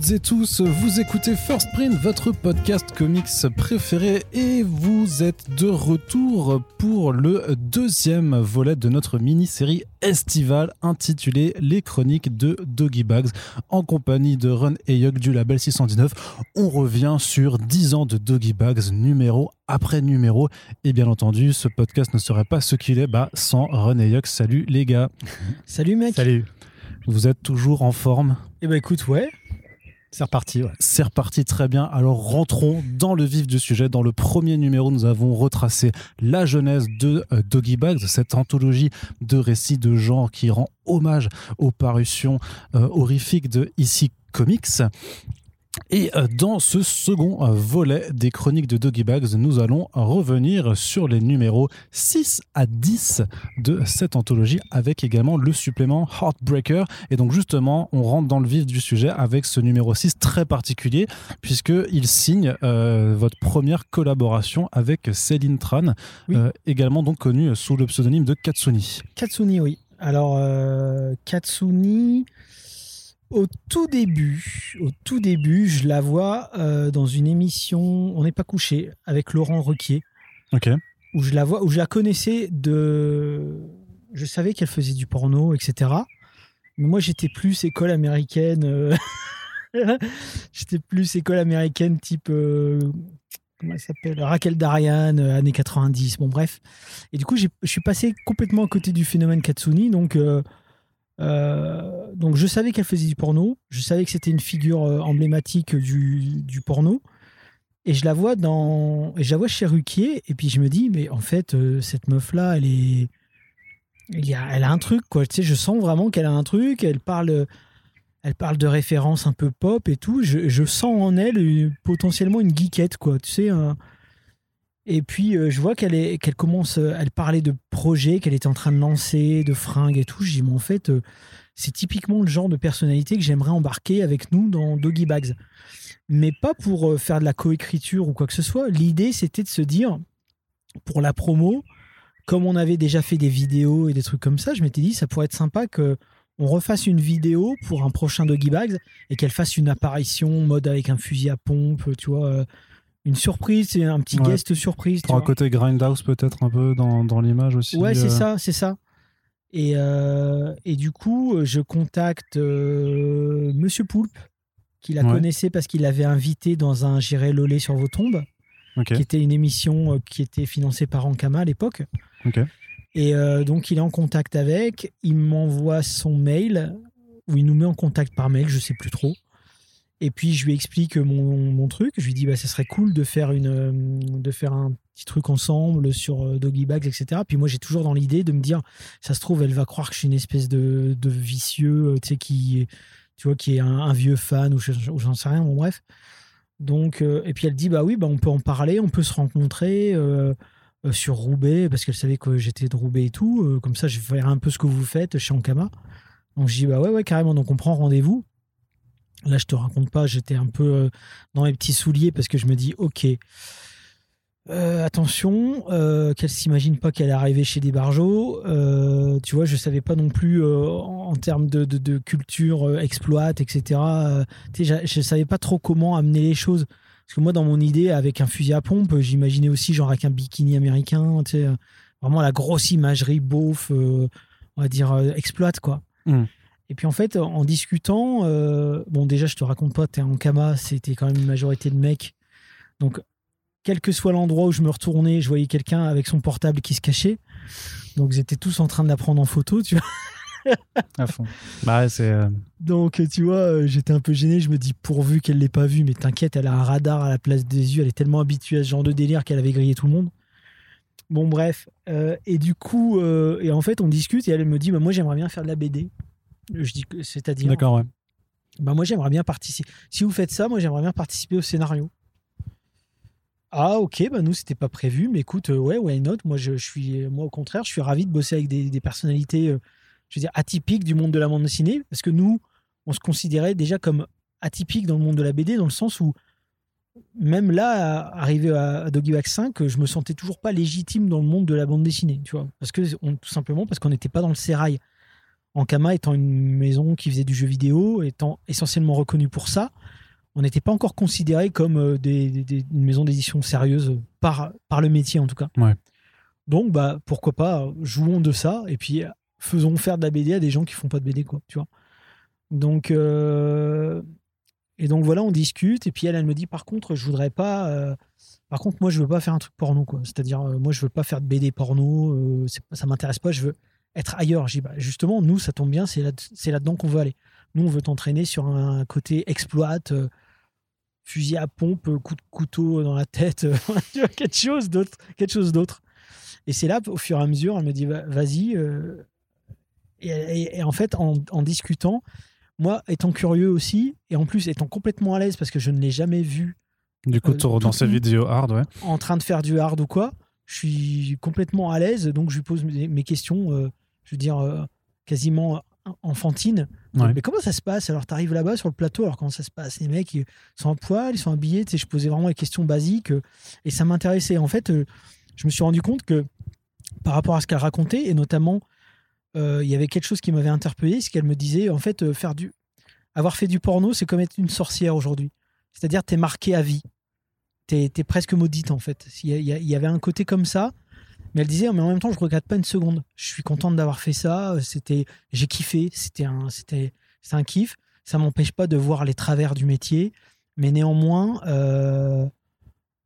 Toutes et tous, vous écoutez First Print, votre podcast comics préféré et vous êtes de retour pour le deuxième volet de notre mini-série estivale intitulée Les chroniques de Doggy Bags en compagnie de Run et Yug du label 619. On revient sur 10 ans de Doggy Bags numéro après numéro et bien entendu ce podcast ne serait pas ce qu'il est bah, sans Run et Yug. Salut les gars. Salut mec. Salut. Vous êtes toujours en forme? Eh ben écoute, ouais. C'est reparti. Ouais. C'est reparti très bien. Alors rentrons dans le vif du sujet. Dans le premier numéro, nous avons retracé la genèse de euh, Doggy Bags, cette anthologie de récits de genre qui rend hommage aux parutions euh, horrifiques de ICI Comics. Et euh, dans ce second euh, volet des chroniques de Doggy Bags, nous allons revenir sur les numéros 6 à 10 de cette anthologie avec également le supplément Heartbreaker. Et donc justement, on rentre dans le vif du sujet avec ce numéro 6 très particulier puisqu'il signe euh, votre première collaboration avec Céline Tran, oui. euh, également donc connue sous le pseudonyme de Katsuni. Katsuni, oui. Alors, euh, Katsuni... Au tout début, au tout début, je la vois euh, dans une émission On n'est pas couché avec Laurent Requier. Ok. Où je la vois, où je la connaissais de. Je savais qu'elle faisait du porno, etc. Mais moi, j'étais plus école américaine. Euh... j'étais plus école américaine type. Euh... Comment elle s'appelle Raquel Darian, années 90. Bon, bref. Et du coup, je suis passé complètement à côté du phénomène Katsuni. Donc. Euh, donc je savais qu'elle faisait du porno, je savais que c'était une figure euh, emblématique du, du, porno, et je la vois dans, je la vois chez Ruquier, et puis je me dis mais en fait euh, cette meuf là, elle est, il y a, elle a un truc quoi, tu sais, je sens vraiment qu'elle a un truc, elle parle, elle parle de références un peu pop et tout, je, je sens en elle potentiellement une geekette quoi, tu sais. Et puis, euh, je vois qu'elle est, qu'elle commence, euh, elle parlait de projets qu'elle était en train de lancer, de fringues et tout. Je dis, mais en fait, euh, c'est typiquement le genre de personnalité que j'aimerais embarquer avec nous dans Doggy Bags. Mais pas pour faire de la coécriture ou quoi que ce soit. L'idée, c'était de se dire, pour la promo, comme on avait déjà fait des vidéos et des trucs comme ça, je m'étais dit, ça pourrait être sympa que on refasse une vidéo pour un prochain Doggy Bags et qu'elle fasse une apparition mode avec un fusil à pompe, tu vois une surprise, c'est un petit ouais. guest surprise. Pour un côté grindhouse peut-être un peu dans, dans l'image aussi. Ouais, c'est euh... ça, c'est ça. Et, euh, et, du coup, je contacte euh, Monsieur Poulpe, qui la ouais. connaissait parce qu'il l'avait invité dans un J'irai Lolé sur vos tombes, okay. qui était une émission euh, qui était financée par Ankama à l'époque. Okay. Et euh, donc, il est en contact avec, il m'envoie son mail, ou il nous met en contact par mail, je sais plus trop. Et puis je lui explique mon, mon truc. Je lui dis bah ça serait cool de faire une de faire un petit truc ensemble sur euh, Doggy Bags, etc. Puis moi j'ai toujours dans l'idée de me dire ça se trouve elle va croire que je suis une espèce de, de vicieux, tu sais qui tu vois qui est un, vieux fan ou j'en sais rien. Bon bref. Donc euh, et puis elle dit bah oui bah on peut en parler, on peut se rencontrer. Euh, sur Roubaix parce qu'elle savait que j'étais de Roubaix et tout comme ça je faire un peu ce que vous faites chez Ankama donc je dis bah ouais ouais carrément donc on prend rendez-vous Là, je te raconte pas, j'étais un peu dans mes petits souliers parce que je me dis, ok, euh, attention, euh, qu'elle s'imagine pas qu'elle est arrivée chez des barjots. Euh, tu vois, je savais pas non plus en, termes de, culture exploite, etc. je, je savais pas trop comment amener les choses. Parce que moi, dans mon idée, avec un fusil à pompe, j'imaginais aussi genre avec un bikini américain, tu sais, vraiment la grosse imagerie beauf, on va dire exploite quoi. Mmh. Et puis en fait, en discutant, euh, bon déjà je te raconte pas, t'es en Kama, c'était quand même une majorité de mecs. Donc quel que soit l'endroit où je me retournais, je voyais quelqu'un avec son portable qui se cachait. Donc ils étaient tous en train de la prendre en photo, tu vois. à fond. Bah c'est. Euh... Donc tu vois, j'étais un peu gêné. Je me dis pourvu qu'elle l'ait pas vu, mais t'inquiète, elle a un radar à la place des yeux. Elle est tellement habituée à ce genre de délire qu'elle avait grillé tout le monde. Bon bref, euh, et du coup, euh, et en fait on discute et elle me dit, bah, moi j'aimerais bien faire de la BD. Je dis que c'est-à-dire. D'accord, ouais. Bah moi j'aimerais bien participer. Si vous faites ça, moi j'aimerais bien participer au scénario. Ah ok, bah nous c'était pas prévu, mais écoute, euh, ouais, why not? Moi je, je, suis, moi au contraire, je suis ravi de bosser avec des, des personnalités, euh, je veux dire atypiques du monde de la bande dessinée, parce que nous, on se considérait déjà comme atypiques dans le monde de la BD, dans le sens où même là, arrivé à, à Doggy Bag 5, je me sentais toujours pas légitime dans le monde de la bande dessinée, tu vois, parce que on, tout simplement parce qu'on n'était pas dans le sérail Ankama étant une maison qui faisait du jeu vidéo, étant essentiellement reconnue pour ça, on n'était pas encore considéré comme euh, des, des- une maison d'édition sérieuse par, par le métier en tout cas. Ouais. Donc bah pourquoi pas jouons de ça et puis faisons faire de la BD à des gens qui font pas de BD quoi, tu vois. Donc euh, et donc voilà, on discute et puis elle elle me dit par contre je voudrais pas euh, par contre moi je veux pas faire un truc porno quoi. C'est-à-dire euh, moi je veux pas faire de BD porno, ça m'intéresse pas, je veux être ailleurs. J'ai dit, bah, justement nous ça tombe bien, c'est là c'est là-dedans qu'on veut aller. Nous on veut t'entraîner sur un côté exploit euh, fusil à pompe, coup de couteau dans la tête, euh, quelque chose d'autre, quelque chose d'autre. Et c'est là, au fur et à mesure, elle me dit Va- vas-y. euh, et, et- et en fait, en, en discutant, moi, étant curieux aussi, et en plus étant complètement à l'aise parce que je ne l'ai jamais vu Du coup, Euh, dans ces vidéos hard, ouais. en train de faire du hard ou quoi, je suis complètement à l'aise, donc je lui pose mes, questions, euh, je veux dire, euh, quasiment enfantines. Ouais. Mais comment ça se passe? Alors, tu arrives là-bas sur le plateau, alors comment ça se passe? Les mecs, ils sont à poil, ils sont habillés, tu sais, je posais vraiment les questions basiques, euh, et ça m'intéressait. En fait, euh, je me suis rendu compte que par rapport à ce qu'elle racontait, et notamment, euh, il y avait quelque chose qui m'avait interpellé, c'est qu'elle me disait, en fait, euh, faire du... avoir fait du porno, c'est comme être une sorcière aujourd'hui. C'est-à-dire, tu es marqué à vie t'es es presque maudite en fait. Il y, avait un côté comme ça, mais elle disait, mais en même temps, je regrette pas une seconde. Je suis contente d'avoir fait ça. C'était, j'ai kiffé. C'était un, c'était, un kiff. Ça m'empêche pas de voir les travers du métier, mais néanmoins, euh,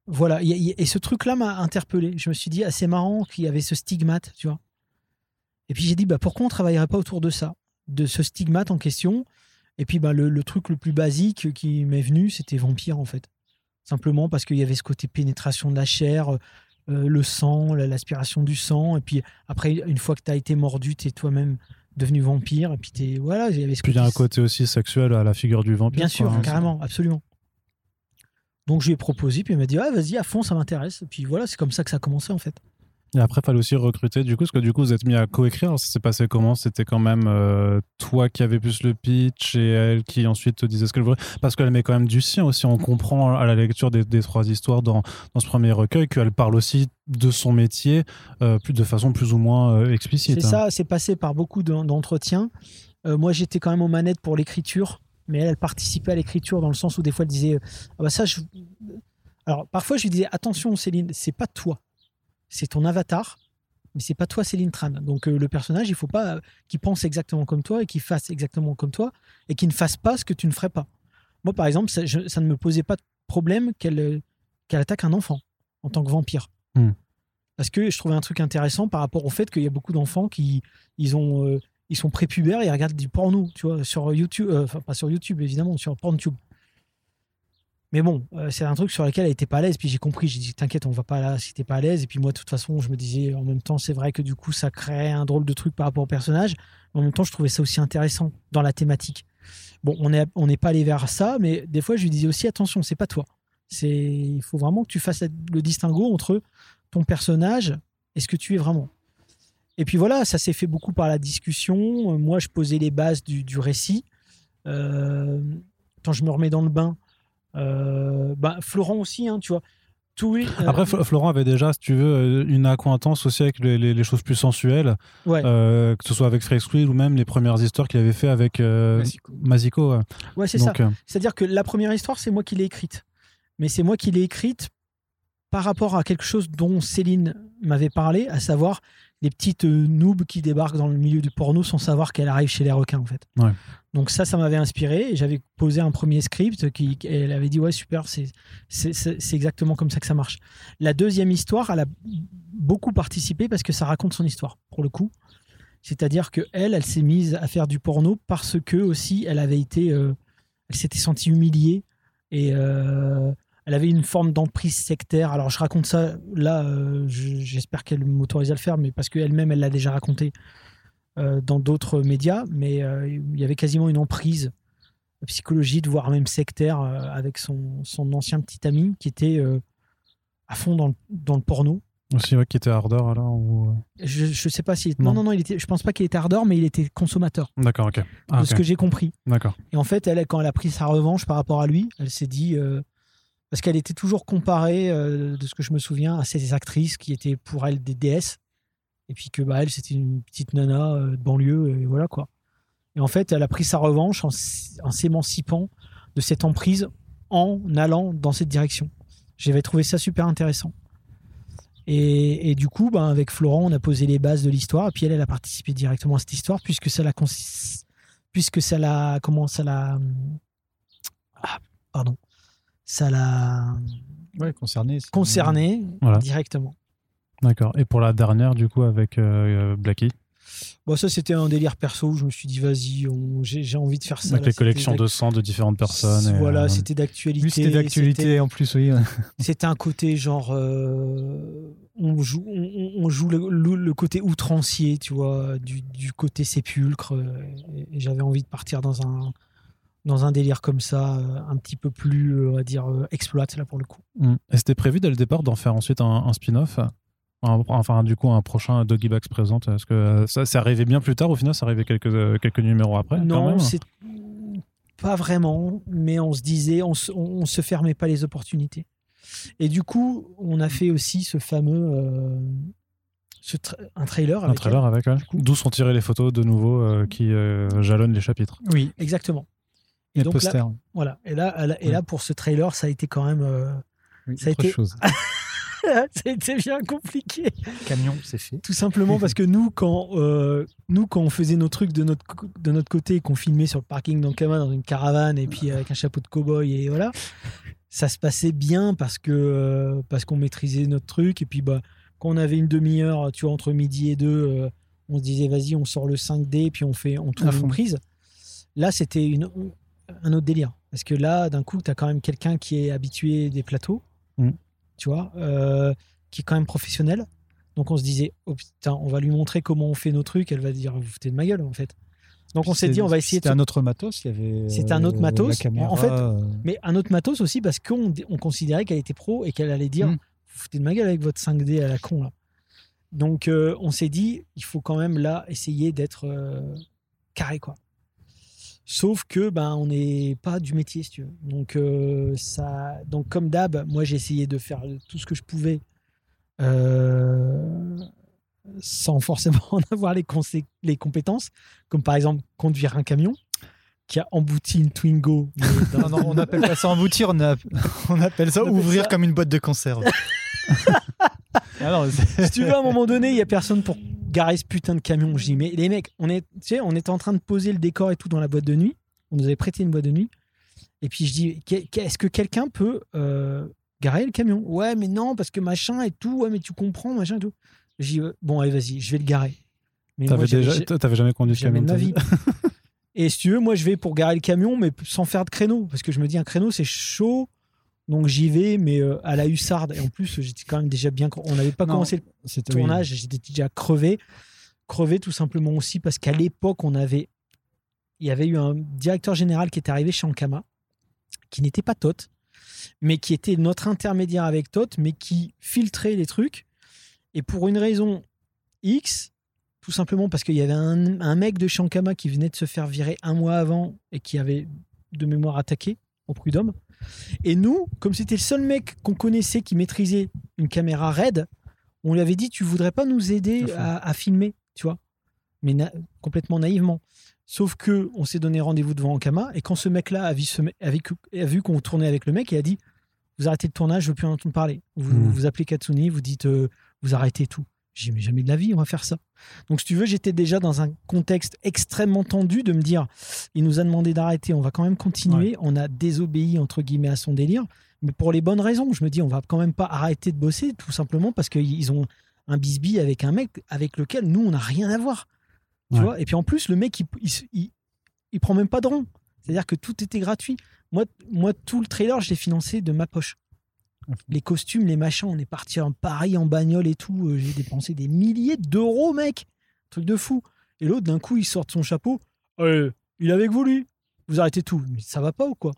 voilà. Et ce truc-là m'a interpellé. Je me suis dit, assez marrant qu'il y avait ce stigmate, tu vois. Et puis j'ai dit, bah pourquoi on travaillerait pas autour de ça, de ce stigmate en question. Et puis bah, le truc le plus basique qui m'est venu, c'était vampire en fait simplement parce qu'il y avait ce côté pénétration de la chair, euh, le sang, la- l'aspiration du sang, et puis après, une fois que tu as été mordu, tu es toi-même devenu vampire, et puis t'es voilà, il y avait ce Puis il y a un côté- côté aussi sexuel à la figure du vampire. Bien sûr, quoi, hein, carrément, absolument. Donc je lui ai proposé, puis il m'a dit, ah, vas-y, à fond, ça m'intéresse. Et puis voilà, c'est comme ça que ça a commencé en fait. Et après, il fallait aussi recruter, du coup, parce que du coup, vous êtes mis à coécrire. Ça s'est passé comment? C'était quand même euh, toi qui avais plus le pitch et elle qui ensuite te disait ce qu'elle voulait. Parce qu'elle met quand même du sien aussi. On comprend à la lecture des, des trois histoires dans, dans ce premier recueil qu'elle parle aussi de son métier euh, plus, de façon plus ou moins euh, explicite. C'est hein. ça, c'est passé par beaucoup d'en- d'entretiens. Moi, j'étais quand même aux manettes pour l'écriture, mais elle, elle participait à l'écriture dans le sens où des fois, elle disait ah bah ça, je... Alors, parfois, je lui disais attention, Céline, c'est pas toi, c'est ton avatar, mais c'est pas toi, Céline Tran. Donc, euh, le personnage, il faut pas euh, qu'il pense exactement comme toi et qu'il fasse exactement comme toi et qu'il ne fasse pas ce que tu ne ferais pas. Moi, par exemple, ça, je- ça ne me posait pas de problème qu'elle euh, qu'elle attaque un enfant en tant que vampire. Hmm. Parce que je trouvais un truc intéressant par rapport au fait qu'il y a beaucoup d'enfants qui ils ont euh, ils sont prépubères et ils regardent du porno, tu vois, sur YouTube, enfin pas sur YouTube évidemment, sur PornTube. Mais bon, euh, c'est un truc sur lequel elle était pas à l'aise. Puis j'ai compris, j'ai dit t'inquiète, on va pas là si t'es pas à l'aise. Et puis moi, de toute façon, je me disais en même temps, c'est vrai que du coup, ça crée un drôle de truc par rapport au personnage. En même temps, je trouvais ça aussi intéressant dans la thématique. Bon, on n'est pas allé vers ça, mais des fois, je lui disais aussi attention, c'est pas toi. C'est il faut vraiment que tu fasses le distinguo entre ton personnage et ce que tu es vraiment. Et puis voilà, ça s'est fait beaucoup par la discussion. Euh, Moi, je posais les bases du, récit. Euh, quand je me remets dans le bain, bah, Florent aussi, hein, tu vois. Tout, euh, Après, Fl- Florent avait déjà, si tu veux, euh, une acquaintance aussi avec les, les- les choses plus sensuelles, ouais, euh, que ce soit avec Freak Squid ou même les premières histoires qu'il avait fait avec euh, Mazico. Maziko. ouais. ouais c'est ça. Euh, C'est-à-dire que la première histoire, c'est moi qui l'ai écrite. Mais c'est moi qui l'ai écrite par rapport à quelque chose dont Céline m'avait parlé, à savoir les petites euh, noobs qui débarquent dans le milieu du porno sans savoir qu'elle arrive chez les requins, en fait. Ouais. Donc ça, ça m'avait inspiré. J'avais posé un premier script qui, elle avait dit, ouais, super, c'est exactement comme ça que ça marche. La deuxième histoire, elle a beaucoup participé parce que ça raconte son histoire, pour le coup. C'est-à-dire que elle, elle s'est mise à faire du porno parce que aussi, elle avait été, euh, elle s'était sentie humiliée et euh, elle avait une forme d'emprise sectaire. Alors je raconte ça là, euh, je- j'espère qu'elle m'autorise à le faire, mais parce qu'elle-même, elle l'a déjà raconté euh, dans d'autres médias, mais euh, il y avait quasiment une emprise psychologique, voire même sectaire, avec son, son ancien petit ami qui était à fond dans le, dans le porno. aussi, ouais, qui était ardeur alors. ou, Je, je sais pas si. Non, Non. non, non, il était, je pense pas qu'il était ardeur, mais il était consommateur, D'accord, ok. Ah, de ce que j'ai compris. D'accord. Et en fait, elle, quand elle a pris sa revanche par rapport à lui, elle s'est dit. euh, parce qu'elle était toujours comparée, euh, de ce que je me souviens, à ces actrices qui étaient pour elle des déesses. Et puis que bah, elle, c'était une petite nana euh, de banlieue, et voilà quoi. Et en fait, elle a pris sa revanche en, s'émancipant de cette emprise en allant dans cette direction. J'avais trouvé ça super intéressant. Et, du coup, ben, avec Florent, on a posé les bases de l'histoire. Et puis elle, elle a participé directement à cette histoire puisque ça l'a puisque ça l'a comment ça l'a ah, pardon ça l'a Ouais, concerné. concerné Voilà. directement. D'accord. Et pour la dernière, du coup, avec euh, Blackie, Bon, ça, c'était un délire perso où je me suis dit, vas-y, on- j'ai envie de faire ça. avec là. les collections de sang de différentes personnes. et, Voilà, euh, c'était d'actualité. C'était d'actualité en plus, oui. C'était- un côté genre. euh, on joue, on, on joue le, le- le côté outrancier, tu vois, du, du côté sépulcre. euh, Et, et j'avais envie de partir dans un, dans un délire comme ça, euh, un petit peu plus, euh, on va dire, euh, exploite, là, pour le coup. Mm. Et c'était prévu dès le départ d'en faire ensuite un, un spin-off Un- Enfin, du coup, un prochain Doggy Bags présente. Est-ce que ça, c'est arrivé bien plus tard Au final, c'est arrivé quelques, quelques numéros après non, c'est pas vraiment, mais on se disait, on se, on, se fermait pas les opportunités. Et du coup, on a fait aussi ce fameux. euh, ce tra- un trailer. Un avec trailer avec, ouais. D'où sont tirées les photos de nouveau euh, qui euh, jalonnent les chapitres. Oui. Exactement. Et le donc là- poster. Voilà. Et là, et là- et là, pour ce trailer, ça a été quand même. euh, Oui, ça a autre été- chose. ça a été bien compliqué. Camion, c'est fait. Tout simplement parce que nous, quand, euh, nous, quand on faisait nos trucs de notre, de notre côté, et qu'on filmait sur le parking d'Ankama dans une caravane et puis avec un chapeau de cow-boy et voilà, ça se passait bien parce que euh, parce qu'on maîtrisait notre truc. Et puis, bah, quand on avait une demi-heure, tu vois, entre midi et deux, euh, on se disait, vas-y, on sort le 5D, puis on, fait, on tourne une prise. Là, c'était une, un autre délire. Parce que là, d'un coup, tu as quand même quelqu'un qui est habitué des plateaux, Mm. tu vois, euh, qui est quand même professionnel. Donc on se disait, oh putain, on va lui montrer comment on fait nos trucs. Elle va dire, vous foutez de ma gueule, en fait. Donc on s'est dit, on va essayer de. C'était un autre matos, il y avait. C'était un autre euh, matos. la caméra, En fait, euh, Mais un autre matos aussi parce qu'on on considérait qu'elle était pro et qu'elle allait dire, Mm. vous vous foutez de ma gueule avec votre 5D à la con là. Donc euh, on s'est dit, il faut quand même là essayer d'être carré quoi. Sauf que ben on n'est pas du métier si tu veux. Donc euh, ça, donc comme d'hab, moi j'ai essayé de faire tout ce que je pouvais euh, sans forcément en avoir les, les compétences, comme par exemple conduire un camion qui a embouti une Twingo. Non, non, on n'appelle pas ça emboutir, on, a- on appelle ça On appelle ouvrir ça- comme une boîte de conserve. C'est- si tu veux, à un moment donné, il y a personne pour garer ce putain de camion. Je dis, mais les mecs, on est, tu sais, on était en train de poser le décor et tout dans la boîte de nuit. On nous avait prêté une boîte de nuit. Et puis je dis, est-ce que quelqu'un peut euh, garer le camion? Ouais, mais non, parce que machin et tout. Ouais, mais tu comprends, machin et tout. Je dis, euh, bon, allez, vas-y, je vais le garer. Mais T'avais déjà, j'ai- t'avais jamais conduit ce camion de ma ta vie. Et si tu veux, moi, je vais pour garer le camion, mais sans faire de créneau. Parce que je me dis, un créneau, c'est chaud. Donc j'y vais, mais euh, à la hussarde. Et en plus, j'étais quand même déjà bien. On n'avait pas Non, commencé le oui. tournage, j'étais déjà crevé. Crevé tout simplement aussi parce qu'à l'époque, on avait. Il y avait eu un directeur général qui était arrivé chez Ankama, qui n'était pas Tot, mais qui était notre intermédiaire avec Tot, mais qui filtrait les trucs. Et pour une raison X, tout simplement parce qu'il y avait un, un mec de chez Ankama qui venait de se faire virer un mois avant et qui avait de mémoire attaqué au prud'homme. Et nous, comme c'était le seul mec qu'on connaissait qui maîtrisait une caméra RAID, on lui avait dit tu voudrais pas nous aider À filmer, tu vois, mais na- complètement naïvement. Sauf que on s'est donné rendez-vous devant Ankama et quand ce mec-là a vu, qu'on tournait avec le mec, il a dit vous arrêtez le tournage, je veux plus en entendre parler. Vous, Mhm. vous appelez Katsuni, vous dites euh, vous arrêtez tout. J'ai jamais de la vie on va faire ça. Donc si tu veux, j'étais déjà dans un contexte extrêmement tendu de me dire il nous a demandé d'arrêter, on va quand même continuer, on a désobéi entre guillemets à son délire mais pour les bonnes raisons. Je me dis, on va quand même pas arrêter de bosser, tout simplement parce qu'ils ont un bisbille avec un mec avec lequel nous, on n'a rien à voir. Tu Ouais. vois? Et puis en plus, le mec, il, il, se- il- il prend même pas de rond. C'est-à-dire que tout était gratuit. Moi, moi, tout le trailer, je l'ai financé de ma poche. Les costumes, les machins, on est parti en Paris en bagnole et tout. Euh, J'ai dépensé des milliers d'euros, mec. Truc de fou. Et l'autre, d'un coup, il sort de son chapeau. Euh, il est avec vous, lui? Vous arrêtez tout. Mais ça va pas ou quoi?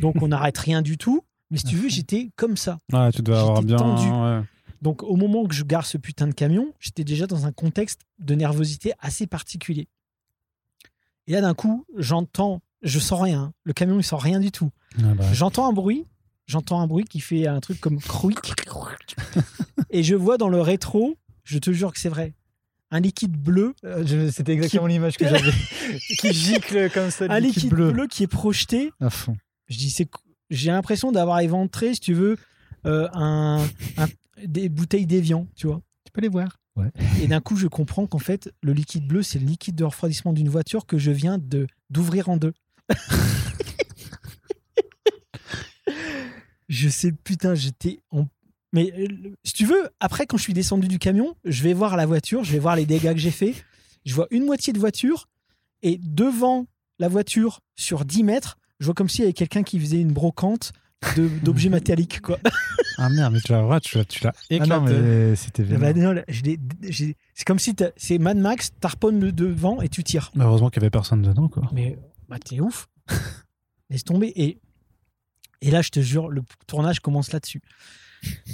Donc, on n'arrête rien du tout. Mais si tu veux, j'étais comme ça. Ouais, tu devais avoir bien. tendu. ouais. Donc, au moment que je gare ce putain de camion, j'étais déjà dans un contexte de nervosité assez particulier. Et là, d'un coup, j'entends, je sens rien. Le camion, il sent rien du tout. Ah bah, J'entends un bruit. J'entends un bruit qui fait un truc comme crouic. Et je vois dans le rétro, je te jure que c'est vrai, un liquide bleu, Euh, C'était exactement l'image que j'avais. qui gicle comme ça, un liquide bleu. qui est projeté. À fond. Je dis, c'est, j'ai l'impression d'avoir éventré, si tu veux, euh, un, un- des bouteilles d'évian, tu vois. Tu peux les voir. Et d'un coup, je comprends qu'en fait, le liquide bleu, c'est le liquide de refroidissement d'une voiture que je viens de d'ouvrir en deux. je sais, putain, j'étais en... Mais euh, si tu veux, après, quand je suis descendu du camion, je vais voir la voiture, je vais voir les dégâts que j'ai fait. Je vois une moitié de voiture et devant la voiture, sur 10 mètres, je vois comme s'il y avait quelqu'un qui faisait une brocante d'objets métalliques, quoi. Ah merde, mais tu l'as tu l'as- tu l'as Ah non, éclaté. mais c'était Ah bah non, l'ai- j'ai- c'est comme si c'est Mad Max, t'arponnes le devant et tu tires. Mais heureusement qu'il y avait personne dedans, quoi. Mais bah, t'es ouf. Laisse tomber. Et, et là, je te jure, le tournage commence là-dessus.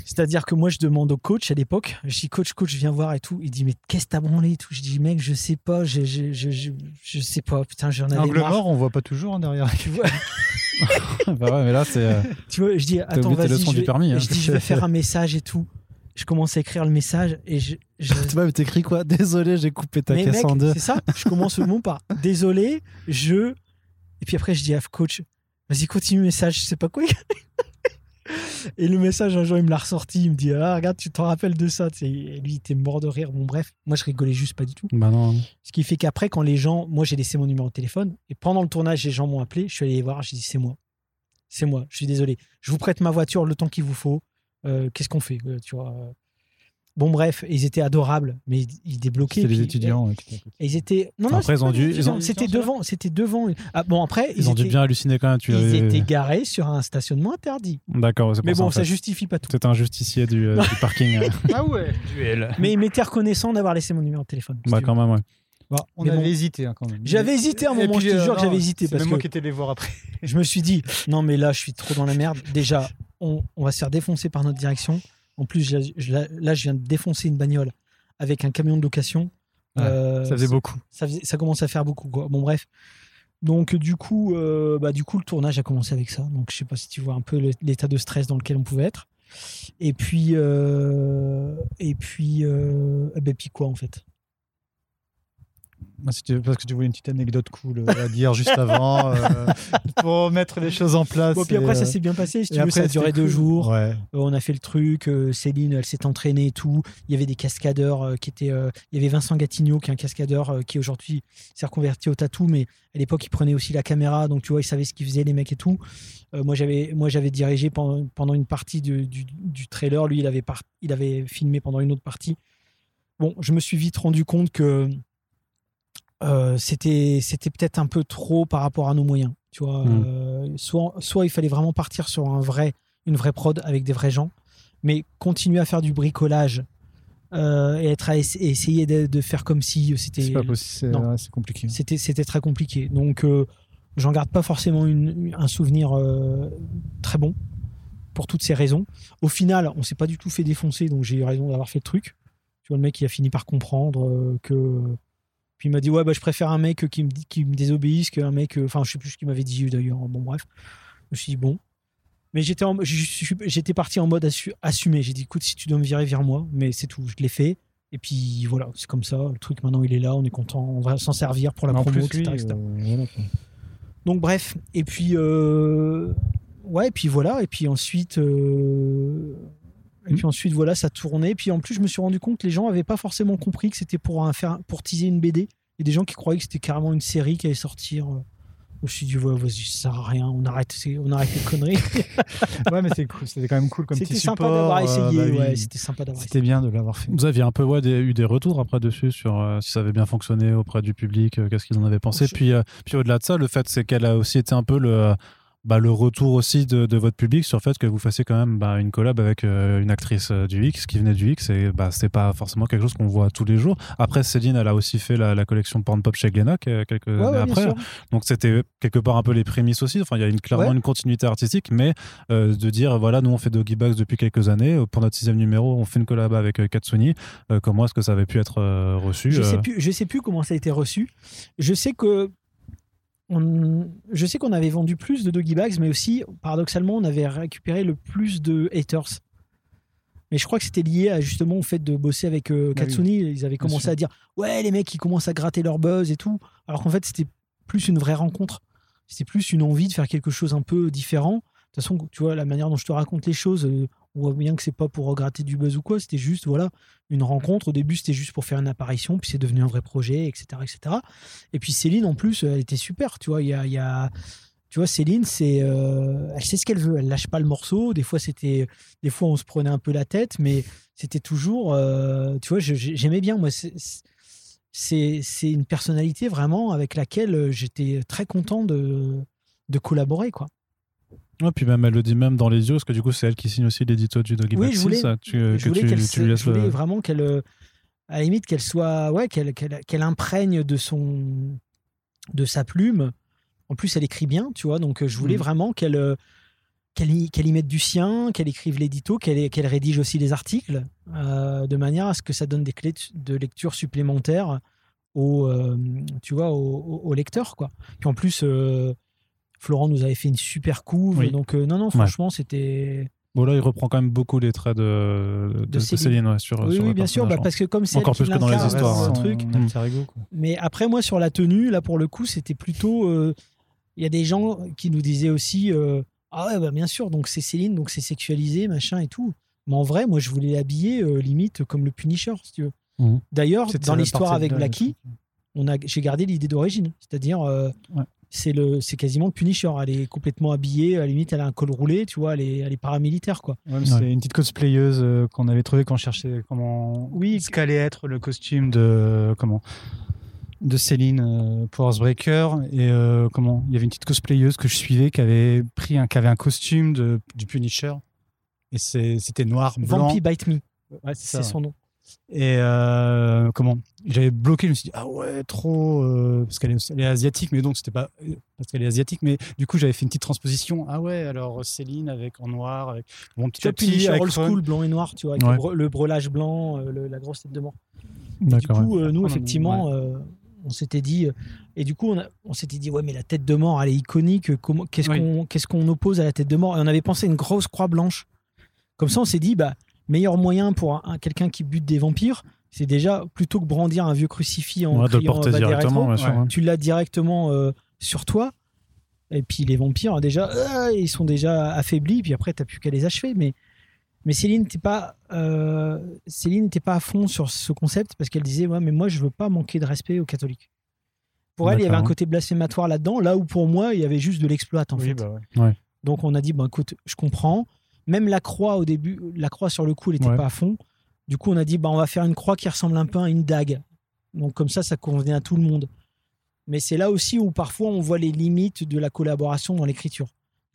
C'est-à-dire que moi, je demande au coach à l'époque, je dis coach, coach, viens voir et tout. Il dit, mais qu'est-ce que t'as branlé et tout? Je dis, mec, je sais pas, je, je, je, je, je sais pas, putain, j'en avais Angle marre. mort, on voit pas toujours en derrière. Tu vois, bah ouais, mais là, c'est. euh, tu vois, je dis, attends, vas-y, je permis, hein. je dis, je vais faire un message et tout. Je commence à écrire le message et je, je, Tu vois, mais t'écris quoi? Désolé, j'ai coupé ta Mais caisse mec, en deux. c'est ça. Je commence le mot par désolé, je. Et puis après, je dis à coach, vas-y, continue le message, je sais pas quoi. Et le message, un jour, il me l'a ressorti. Il me dit, ah, regarde, tu t'en rappelles de ça. Et lui, il était mort de rire. Bon, bref, moi, je rigolais juste pas du tout. Bah non. Ce qui fait qu'après, quand les gens. Moi, j'ai laissé mon numéro de téléphone. Et pendant le tournage, les gens m'ont appelé. Je suis allé les voir. J'ai dit, c'est moi. C'est moi. Je suis désolé. Je vous prête ma voiture le temps qu'il vous faut. Euh, Qu'est-ce qu'on fait? Euh, Tu vois euh. Bon, bref, ils étaient adorables, mais ils, ils débloquaient. C'était les puis- étudiants. et ils étaient. Non, non, Après, c'était ils ont dû- des ils C'était ils devant. C'était devant. Ah, bon, après, Ils ont dû bien halluciner quand même. Tu ils avais- étaient garés sur un stationnement interdit. D'accord, Mais ça, bon, ça fait. justifie pas tout. C'est un justicier du, euh, du parking. euh. Ah ouais, duel. Mais il m'était reconnaissant d'avoir laissé mon numéro de téléphone. bah, quand même, ouais. Bon, on Mais avait bon. hésité hein, quand même. J'avais hésité à un Et moment, puis, je te euh, jure que j'avais hésité parce même moi qui étais les voir après. je me suis dit, non, mais là, je suis trop dans la merde. Déjà, on, on va se faire défoncer par notre direction. En plus, je- je- là, je viens de défoncer une bagnole avec un camion de location. Ouais, Euh, Ça faisait beaucoup. ça, faisait- ça commence à faire beaucoup. Quoi. Bon, bref. Donc, du coup, euh, bah, du coup, le tournage a commencé avec ça. Donc, je sais pas si tu vois un peu l'état de stress dans lequel on pouvait être. Et puis, euh, et puis, eh ben, puis quoi en fait? C'était parce que tu voulais une petite anecdote cool euh, à dire juste avant euh, pour mettre les choses en place. Bon, puis et, après, ça euh, s'est bien passé. Si et tu veux, après, ça a duré deux cool. jours. Ouais. Euh, on a fait le truc. euh, Céline, elle s'est entraînée et tout. Il y avait des cascadeurs qui étaient. il y avait Vincent Gatigno, qui est un cascadeur qui aujourd'hui s'est reconverti au tatou, mais à l'époque, il prenait aussi la caméra. Donc, tu vois, il savait ce qu'ils faisaient, les mecs et tout. Moi, j'avais, moi, j'avais dirigé pendant, pendant une partie du, du- du trailer. Lui, il avait, par- il avait filmé pendant une autre partie. Bon, je me suis vite rendu compte que euh, c'était, c'était peut-être un peu trop par rapport à nos moyens. Tu vois, Mm. Euh, soit, soit il fallait vraiment partir sur un vrai, une vraie prod avec des vrais gens, mais continuer à faire du bricolage euh, et être à et essayer de, de faire comme si c'était C'est pas possible. C'est compliqué. c'était c'était très compliqué. Donc, j'en garde pas forcément une- un souvenir très bon pour toutes ces raisons. Au final, on s'est pas du tout fait défoncer, donc j'ai eu raison d'avoir fait le truc. Tu vois, le mec, il a fini par comprendre que. Puis il m'a dit Ouais, bah, je préfère un mec qui me, qui me désobéisse qu'un mec. euh, Enfin, je sais plus ce qu'il m'avait dit d'ailleurs. Bon, bref. Je me suis dit Bon. Mais j'étais j'étais parti en mode assu- assumé. J'ai dit Écoute, si tu dois me virer, vire-moi. Mais c'est tout. Je l'ai fait. Et puis voilà, c'est comme ça. Le truc, maintenant, il est là. On est content. On va s'en servir pour la en promo, plus, etc. euh. Donc bref, et puis euh, ouais, et puis voilà, et puis ensuite euh, et Mm. puis ensuite voilà, ça tournait. Puis en plus, je me suis rendu compte que les gens avaient pas forcément compris que c'était pour un faire pour teaser une BD. Il y a des gens qui croyaient que c'était carrément une série qui allait sortir. euh. Je me suis dit ouais, vas-y, ça sert à rien, on arrête, on arrête les conneries. ouais, mais. C'était quand même cool comme petit C'était support. sympa d'avoir euh, essayé, bah ouais, c'était sympa d'avoir essayé. C'était bien de l'avoir fait. Vous aviez un peu ouais, des- eu des retours après dessus sur euh, si ça avait bien fonctionné auprès du public, euh, qu'est-ce qu'ils en avaient pensé. Je- Puis, euh, puis au-delà de ça, le fait c'est qu'elle a aussi été un peu le, euh, bah, le retour aussi de, de votre public sur le fait que vous fassiez quand même bah, une collab avec euh, une actrice euh, du X qui venait du X et bah, c'est pas forcément quelque chose qu'on voit tous les jours. Après, Céline, elle a aussi fait la, la collection Porn Pop chez Glénat euh, quelques Ouais, années ouais, après. Donc c'était quelque part un peu les prémices aussi. Enfin, il y a une, clairement Ouais. une continuité artistique, mais euh, de dire voilà, nous on fait Doggy Bags depuis quelques années. Pour notre sixième numéro, on fait une collab avec Katsuni. Comment est-ce que ça avait pu être reçu Je sais plus, je sais plus comment ça a été reçu. Je sais que on, je sais qu'on avait vendu plus de doggy bags, mais aussi paradoxalement, on avait récupéré le plus de haters. Mais je crois que c'était lié à, justement au fait de bosser avec euh, Bah oui. Katsuni. Ils avaient commencé sûr. à dire Ouais, les mecs, ils commencent à gratter leur buzz et tout. Alors qu'en fait, c'était plus une vraie rencontre. C'était plus une envie de faire quelque chose un peu différent. De toute façon, tu vois, la manière dont je te raconte les choses, euh, on voit bien que c'est pas pour gratter du buzz ou quoi. C'était juste, voilà, une rencontre. Au début, c'était juste pour faire une apparition, puis c'est devenu un vrai projet, etc., etc. Et puis Céline, en plus, elle était super. Tu vois, il y a, tu vois, Céline, c'est, euh, elle sait ce qu'elle veut. Elle lâche pas le morceau. Des fois, c'était, des fois, on se prenait un peu la tête, mais c'était toujours, euh, tu vois, j'aimais bien. Moi, c'est, c'est, c'est une personnalité vraiment avec laquelle euh, j'étais très content de, de collaborer, quoi. Ouais, puis même elle le dit même dans les yeux, parce que du coup c'est elle qui signe aussi l'édito du Doggy Oui, je voulais- 6, tu, je que voulais tu, qu'elle, tu se- lui laisses je voulais le- vraiment qu'elle, euh, à la limite, qu'elle soit, ouais, qu'elle, qu'elle, qu'elle imprègne de son, de sa plume. En plus, elle écrit bien, tu vois. Donc, euh, je voulais Mhm. vraiment qu'elle, euh, qu'elle y, y mette du sien, qu'elle écrive l'édito, qu'elle, qu'elle rédige aussi les articles, euh, de manière à ce que ça donne des clés de lecture supplémentaires aux, euh, tu vois, aux lecteurs, quoi. Puis en plus. euh, Florent nous avait fait une super couve, Oui. donc euh, non, non, franchement, c'était. Bon là il reprend quand même beaucoup les traits de, de, de Céline. Céline, ouais, sur, Oui, sur oui, bien sûr, bah, parce que comme c'est Encore plus que dans les histoires, un hein. truc. Ego, quoi. Mais après, moi, sur la tenue, là, pour le coup, c'était plutôt. euh, Il y a des gens qui nous disaient aussi euh, Ah ouais, bah, bien sûr, donc c'est Céline, donc c'est sexualisé, machin et tout. Mais en vrai, moi, je voulais l'habiller euh, limite comme le Punisher, si tu veux. Mhm. D'ailleurs, dans l'histoire avec Blackie, truc. on a, j'ai gardé l'idée d'origine. C'est-à-dire, euh, Ouais. C'est, le, c'est quasiment le Punisher. Elle est complètement habillée, à la limite, elle a un col roulé, tu vois, elle est, elle est paramilitaire, quoi. Ouais, C'est une petite cosplayeuse euh, qu'on avait trouvée quand on cherchait comment Oui. ce qu'allait être le costume de comment de Céline euh, pour Housebreaker et euh, comment il y avait une petite cosplayeuse que je suivais qui avait pris un qui avait un costume de, du Punisher et c'était noir blanc Vampy Bite Me, Ouais, c'est son nom. Et euh, comment? J'avais bloqué je me suis dit ah ouais trop euh, parce qu'elle est, asiatique mais donc c'était pas parce qu'elle est asiatique mais du coup j'avais fait une petite transposition ah ouais alors Céline avec en noir avec bon petit avec old school, blanc et noir, tu vois, avec Ouais. le, bre- le brelage blanc, euh, le- la grosse tête de mort. Du ouais. coup, nous, Ah, effectivement, on s'était dit, et du coup, on, s'était dit, ouais, mais la tête de mort, elle est iconique. Comment, qu'est-ce qu'on, qu'est-ce qu'on oppose à la tête de mort? Et on avait pensé à une grosse croix blanche. Comme ça, on s'est dit, bah, meilleur moyen pour un- un- quelqu'un qui bute des vampires, c'est déjà plutôt que brandir un vieux crucifix en Ouais, de le criant, porter bah, des directement, sûr. ouais. hein. tu l'as directement euh, sur toi. Et puis les vampires, déjà, euh, ils sont déjà affaiblis. Puis après, tu plus qu'à les achever. Mais, mais Céline n'était pas, euh, Céline n'était pas à fond sur ce concept parce qu'elle disait ouais, mais moi, je veux pas manquer de respect aux catholiques. Pour elle, il y avait un côté blasphématoire là-dedans, là où pour moi, il y avait juste de l'exploit en Oui, fait. bah ouais. Donc on a dit, bon, écoute, je comprends. Même la croix au début, la croix sur le coup, elle n'était Ouais. pas à fond. Du coup, on a dit, bah, on va faire une croix qui ressemble un peu à une dague. Donc comme ça, ça convenait à tout le monde. Mais c'est là aussi où parfois on voit les limites de la collaboration dans l'écriture.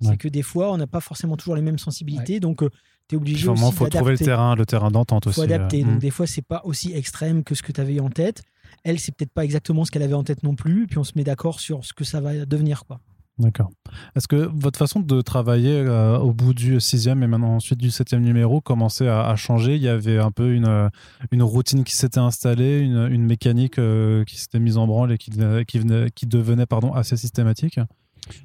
Ouais. C'est que des fois, on n'a pas forcément toujours les mêmes sensibilités. Donc tu es obligé Puis, vraiment, aussi faut trouver le terrain, le terrain d'entente aussi. faut adapter. euh, Donc mm. des fois, c'est pas aussi extrême que ce que tu avais en tête. Elle, c'est peut-être pas exactement ce qu'elle avait en tête non plus. Puis on se met d'accord sur ce que ça va devenir. quoi. D'accord. Est-ce que votre façon de travailler euh, au bout du sixième et maintenant ensuite du septième numéro commençait à, changer? Il y avait un peu une, euh, une routine qui s'était installée, une, une mécanique euh, qui s'était mise en branle et qui, qui, venait- qui devenait pardon, assez systématique? Bah,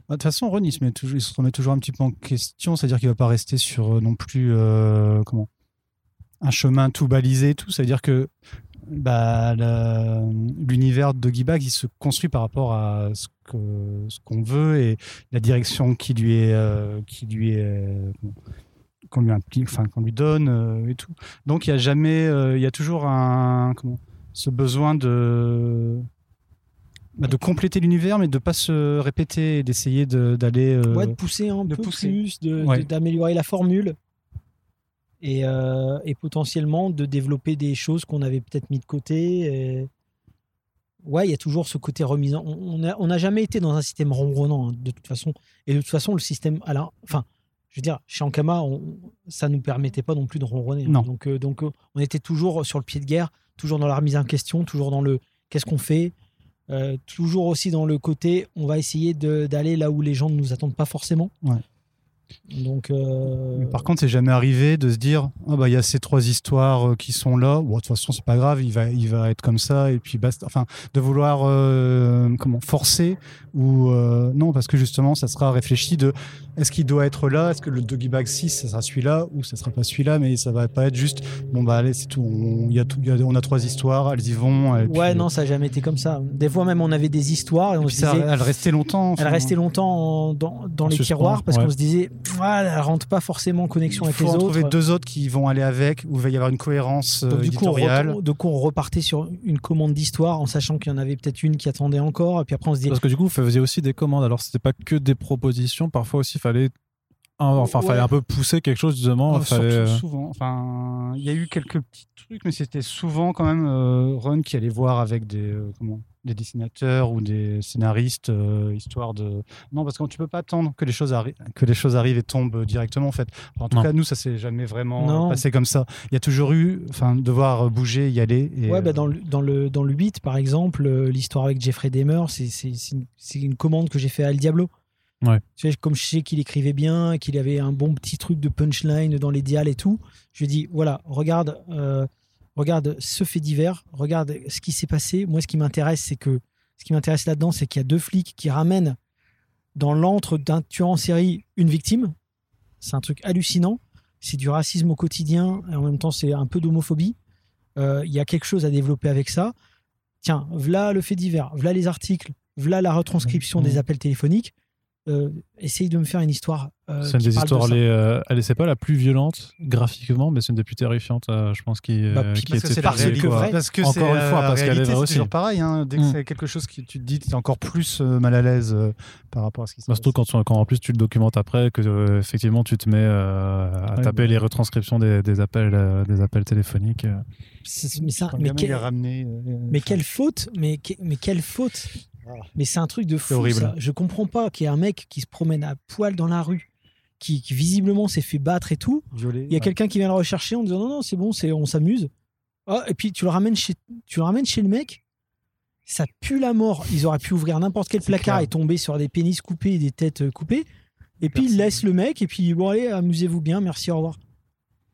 De toute façon, Ron, se, remet toujours un petit peu en question, c'est-à-dire qu'il va pas rester sur non plus comment? Un chemin tout balisé, et tout. C'est-à-dire que bah, l'univers de Bag, il se construit par rapport à ce qu'on veut et la direction qui lui est euh, qui lui est euh, qu'on lui implique, enfin qu'on lui donne euh, et tout. Donc il y a jamais, euh, il y a toujours un comment ce besoin de bah, de compléter l'univers, mais de pas se répéter et d'essayer de- d'aller. euh, ouais, de pousser un de peu pousser. plus, de- Ouais. de- d'améliorer la formule et, euh, et potentiellement de développer des choses qu'on avait peut-être mis de côté. et- Ouais, il y a toujours ce côté remise. en- On n'a on jamais été dans un système ronronnant, hein, de toute façon. Et de toute façon, le système. à la- Enfin, je veux dire, chez Ankama, on, ça ne nous permettait pas non plus de ronronner. hein. Non. Donc, euh, donc euh, on était toujours sur le pied de guerre, toujours dans la remise en question, toujours dans le qu'est-ce qu'on fait. toujours aussi dans le côté, on va essayer d'aller là où les gens ne nous attendent pas forcément. Ouais. Donc, euh, par contre, c'est jamais arrivé de se dire ah bah il y a ces trois histoires euh, qui sont là. Bon, de toute façon, c'est pas grave, il va il va être comme ça et puis basta. Enfin, de vouloir euh, comment forcer ou euh, non parce que justement, ça sera réfléchi de est-ce qu'il doit être là, est-ce que le Doggy Bag 6 ça sera celui-là ou ça sera pas celui-là, mais ça va pas être juste bon bah allez c'est tout. On, y a tout, il y a- on a trois histoires, elles y vont. ouais, puis- non, ça n'a jamais été comme ça. Des fois même, on avait des histoires et on et se ça, disait, elle restait longtemps. elle restait longtemps en- dans, dans les tiroirs parce ouais. qu'on se disait, ah, elle rentre pas forcément en connexion Il avec faut les en autres. trouver deux autres qui vont aller avec, où il va y avoir une cohérence euh, Donc, du coup, on éditoriale. retourne- du coup, on repartait sur une commande d'histoire en sachant qu'il y en avait peut-être une qui attendait encore. Et puis après, on se dit, Parce que du coup, vous faisiez aussi des commandes. Alors, c'était pas que des propositions. Parfois aussi, il fallait. un- Enfin, Ouais. fallait un peu pousser quelque chose, justement. Euh, fallait, surtout euh, souvent. Enfin, il y a eu quelques petits trucs, mais c'était souvent quand même euh, Ron qui allait voir avec des euh, comment des dessinateurs ou des scénaristes, euh, histoire de non parce que tu peux pas attendre que les choses arrivent, que les choses arrivent et tombent directement en fait. Enfin, en tout Non. cas, nous ça s'est jamais vraiment Non. euh, passé comme ça. Il y a toujours eu, enfin, devoir bouger, y aller. Et, Ouais, bah, euh, dans, le, dans, le, dans le 8, par exemple, euh, l'histoire avec Jeffrey Dahmer, c'est une, une commande que j'ai fait à El Diablo. Ouais. Tu sais, comme je sais qu'il écrivait bien, qu'il avait un bon petit truc de punchline dans les dials et tout, je lui ai dit voilà, regarde, euh, regarde ce fait divers, regarde ce qui s'est passé. Moi, ce qui m'intéresse, c'est que ce qui m'intéresse là-dedans, c'est qu'il y a deux flics qui ramènent dans l'antre d'un tueur en série une victime. C'est un truc hallucinant. C'est du racisme au quotidien et en même temps, c'est un peu d'homophobie. Euh, Il y a quelque chose à développer avec ça. Tiens, voilà le fait divers, voilà les articles, voilà la retranscription Mhm. des appels téléphoniques. Euh, essaye de me faire une histoire. euh, C'est une des de histoires, ça. les, euh, elle c'est pas la plus violente graphiquement, mais c'est une des plus terrifiantes, euh, je pense, qui, Bah, qui parce que était parce que. Parce que Encore c'est une fois, parce qu'elle est aussi. toujours pareil. hein. Dès que Mm. c'est quelque chose que tu te dis, tu es encore plus euh, mal à l'aise euh, par rapport à ce qui se Bah, passe. surtout quand, tu- quand en plus tu le documentes après, que euh, effectivement tu te mets euh, à Ouais, taper les retranscriptions des, des appels, euh, des appels téléphoniques. euh. Mais, ça, mais, quel- ramené, euh, mais quelle faute mais, que- mais quelle faute Mais c'est un truc de fou. horrible. ça. Je comprends pas qu'il y ait un mec qui se promène à poil dans la rue, qui, qui visiblement s'est fait battre et tout. violé, Il y a ouais. quelqu'un qui vient le rechercher en disant non, non, c'est bon, c'est, on s'amuse. Ah, et puis tu le, ramènes chez, tu le ramènes chez le mec, ça pue la mort. Ils auraient pu ouvrir n'importe quel placard clair. et tomber sur des pénis coupés et des têtes euh, coupées. Et puis ils laissent le mec, et puis bon, allez, amusez-vous bien, merci, au revoir.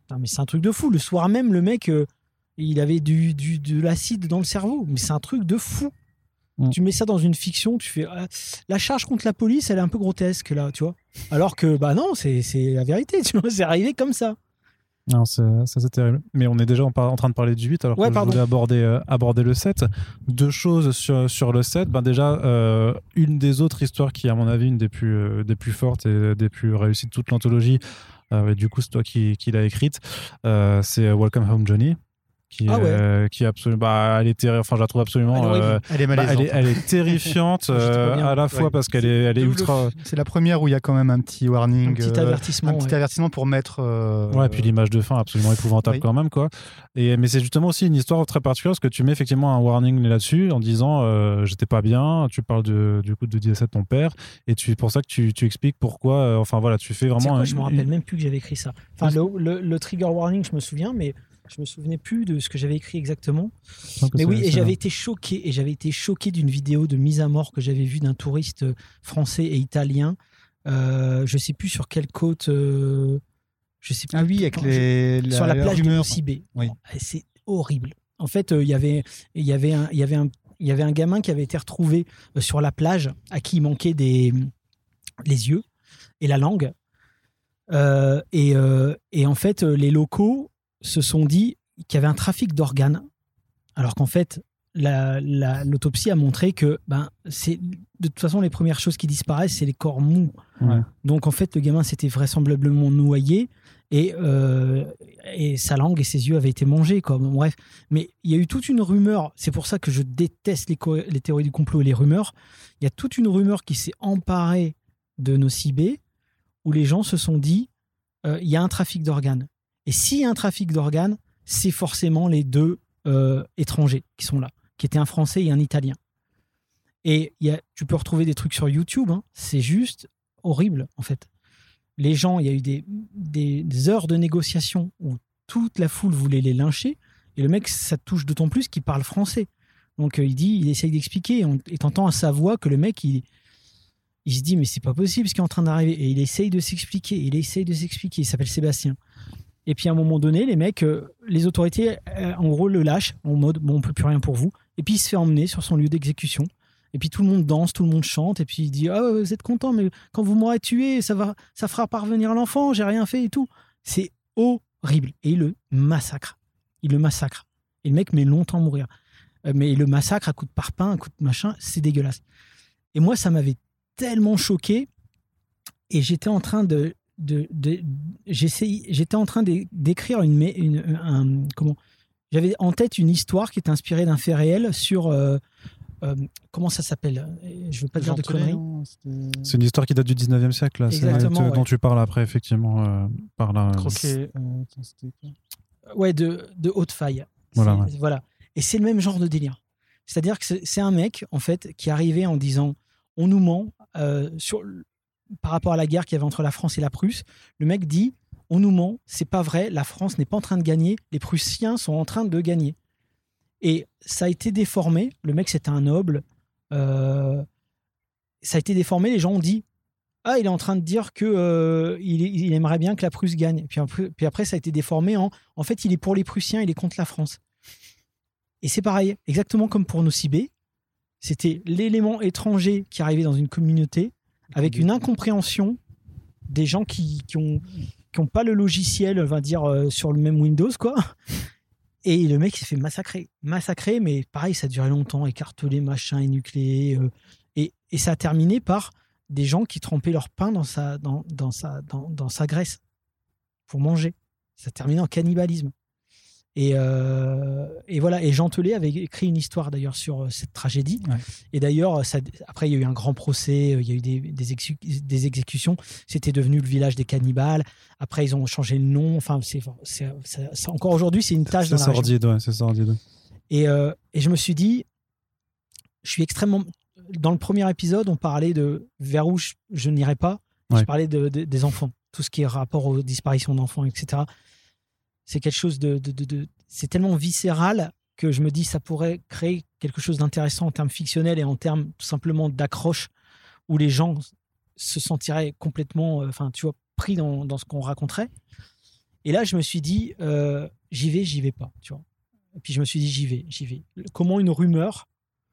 Putain, mais c'est un truc de fou. Le soir même, le mec, euh, il avait du, du- de l'acide dans le cerveau. Mais c'est un truc de fou. Mm. Tu mets ça dans une fiction, tu fais. ah, la charge contre la police, elle est un peu grotesque, là, tu vois. Alors que, bah non, c'est la vérité, tu vois. C'est arrivé comme ça. Non, c'est- ça c'est terrible. Mais on est déjà en, train de parler du 8, alors Ouais, que je pardon. voulais aborder, euh, aborder le 7. Deux choses sur, sur le 7. Ben déjà, euh, une des autres histoires qui est, à mon avis, une des plus, euh, des plus fortes et des plus réussies de toute l'anthologie, et du coup, c'est toi qui, qui l'as écrite, c'est Welcome Home Johnny. Qui, Ah ouais. euh, qui absolument, bah, elle est terri- enfin, je la trouve absolument, Elle est euh, Elle est bah, malaisante. elle, est, elle est terrifiante euh, bien. à la fois Ouais. parce qu'elle est, elle est ultra. C'est la première où il y a quand même un petit warning. Un petit euh, avertissement. un petit ouais. avertissement pour mettre. euh, Ouais, puis l'image de fin absolument épouvantable Oui. quand même, quoi. Et, mais c'est justement aussi une histoire très particulière parce que tu mets effectivement un warning là-dessus en disant euh, j'étais pas bien, tu parles de, du coup de décès de ton père et tu, pour ça que tu, tu expliques pourquoi, euh, enfin voilà, tu fais vraiment. quoi, un- je me rappelle même plus que j'avais écrit ça. Enfin, le, le- le trigger warning, je me souviens, mais je me souvenais plus de ce que j'avais écrit exactement. Mais oui, et j'avais été choqué, et j'avais été choqué d'une vidéo de mise à mort que j'avais vue d'un touriste euh, français et italien. Euh, je sais plus sur quelle côte. euh, je sais plus. Ah oui, avec les. je- sur la plage de. Oui. Et C'est horrible. En fait, euh, il y avait, il y avait un, il y avait un, il y avait un gamin qui avait été retrouvé euh, sur la plage à qui il manquait des les yeux et la langue. Euh, et, euh, et en fait, les locaux se sont dit qu'il y avait un trafic d'organes, alors qu'en fait, la- la- l'autopsie a montré que ben, c'est de toute façon les premières choses qui disparaissent, c'est les corps mous. Ouais. Donc en fait, le gamin s'était vraisemblablement noyé et, euh, et sa langue et ses yeux avaient été mangés. Quoi. Bon, bref, mais il y a eu toute une rumeur. C'est pour ça que je déteste les, les théories du complot et les rumeurs. Il y a toute une rumeur qui s'est emparée de nos cibés où les gens se sont dit euh, il y a un trafic d'organes. Et s'il y a un trafic d'organes, c'est forcément les deux euh, étrangers qui sont là, qui étaient un Français et un Italien. Et y a, tu peux retrouver des trucs sur YouTube, hein, c'est juste horrible en fait. Les gens, il y a eu des, heures de négociation où toute la foule voulait les lyncher, et le mec, ça touche d'autant plus qu'il parle français. Donc euh, il dit, il essaye d'expliquer, et t'entends à sa voix que le mec, il, Il se dit, mais c'est pas possible ce qui est en train d'arriver. Et il essaye de s'expliquer. Il essaye de s'expliquer. Il s'appelle Sébastien. Et puis à un moment donné, les mecs, euh, les autorités, euh, en gros, le lâchent en mode, bon, on peut plus rien pour vous. Et puis il se fait emmener sur son lieu d'exécution. Et puis tout le monde danse, tout le monde chante. Et puis il dit, ah, vous êtes content, mais quand vous m'aurez tué, ça va, ça fera parvenir l'enfant. J'ai rien fait et tout. C'est horrible. Et il le massacre. Il le massacre. Et le mec met longtemps à mourir. Euh, mais le massacre à coup de parpaing, à coup de machin. C'est dégueulasse. Et moi, ça m'avait tellement choqué. Et j'étais en train de, de, de j'étais en train d'écrire une, mé- une un- comment j'avais en tête une histoire qui est inspirée d'un fait réel sur euh, euh, comment ça s'appelle? Je veux pas dire de conneries C'est une histoire qui date du 19e siècle, là. C'est- Exactement, ouais. dont tu parles après, effectivement, euh, par là. euh, Croquet. ouais de, de haute faille Voilà, voilà et c'est le même genre de délire c'est à dire que c'est c'est un mec en fait qui arrivait en disant on nous ment euh, sur par rapport à la guerre qu'il y avait entre la France et la Prusse le mec dit on nous ment c'est pas vrai la France n'est pas en train de gagner les Prussiens sont en train de gagner. Et ça a été déformé le mec c'était un noble euh, ça a été déformé les gens ont dit ah il est en train de dire que euh, il, aimerait bien que la Prusse gagne. Puis puis après ça a été déformé en en fait il est pour les Prussiens il est contre la France. Et c'est pareil exactement comme pour Nocibé c'était l'élément étranger qui arrivait dans une communauté avec une incompréhension des gens qui qui ont qui ont pas le logiciel on va dire euh, sur le même Windows quoi. Et le mec s'est fait massacrer massacrer mais pareil ça a duré longtemps écartelé machin énucléé euh, et, et ça a terminé par des gens qui trempaient leur pain dans sa dans, dans sa dans, dans sa graisse pour manger. Ça a terminé en cannibalisme et, euh, et voilà et Jean Telet avait écrit une histoire d'ailleurs sur euh, cette tragédie Ouais. et d'ailleurs après il y a eu un grand procès euh, il y a eu des, des, exé- des exécutions c'était devenu le village des cannibales après ils ont changé le nom enfin c'est encore aujourd'hui c'est une tâche C'est dans la sordide, ouais, c'est sordide. Et, euh, et je me suis dit, je suis extrêmement. Dans le premier épisode, on parlait de vers où je, je n'irai pas. Je Ouais. parlais de, de- des enfants, tout ce qui est rapport aux disparitions d'enfants, etc. C'est quelque chose de. c'est tellement viscéral que je me dis ça pourrait créer quelque chose d'intéressant en termes fictionnels et en termes tout simplement d'accroche où les gens se sentiraient complètement, euh, enfin, tu vois, pris dans, dans ce qu'on raconterait. Et là, je me suis dit, euh, j'y vais, j'y vais pas, tu vois. Et puis je me suis dit, j'y vais, j'y vais. Comment une rumeur,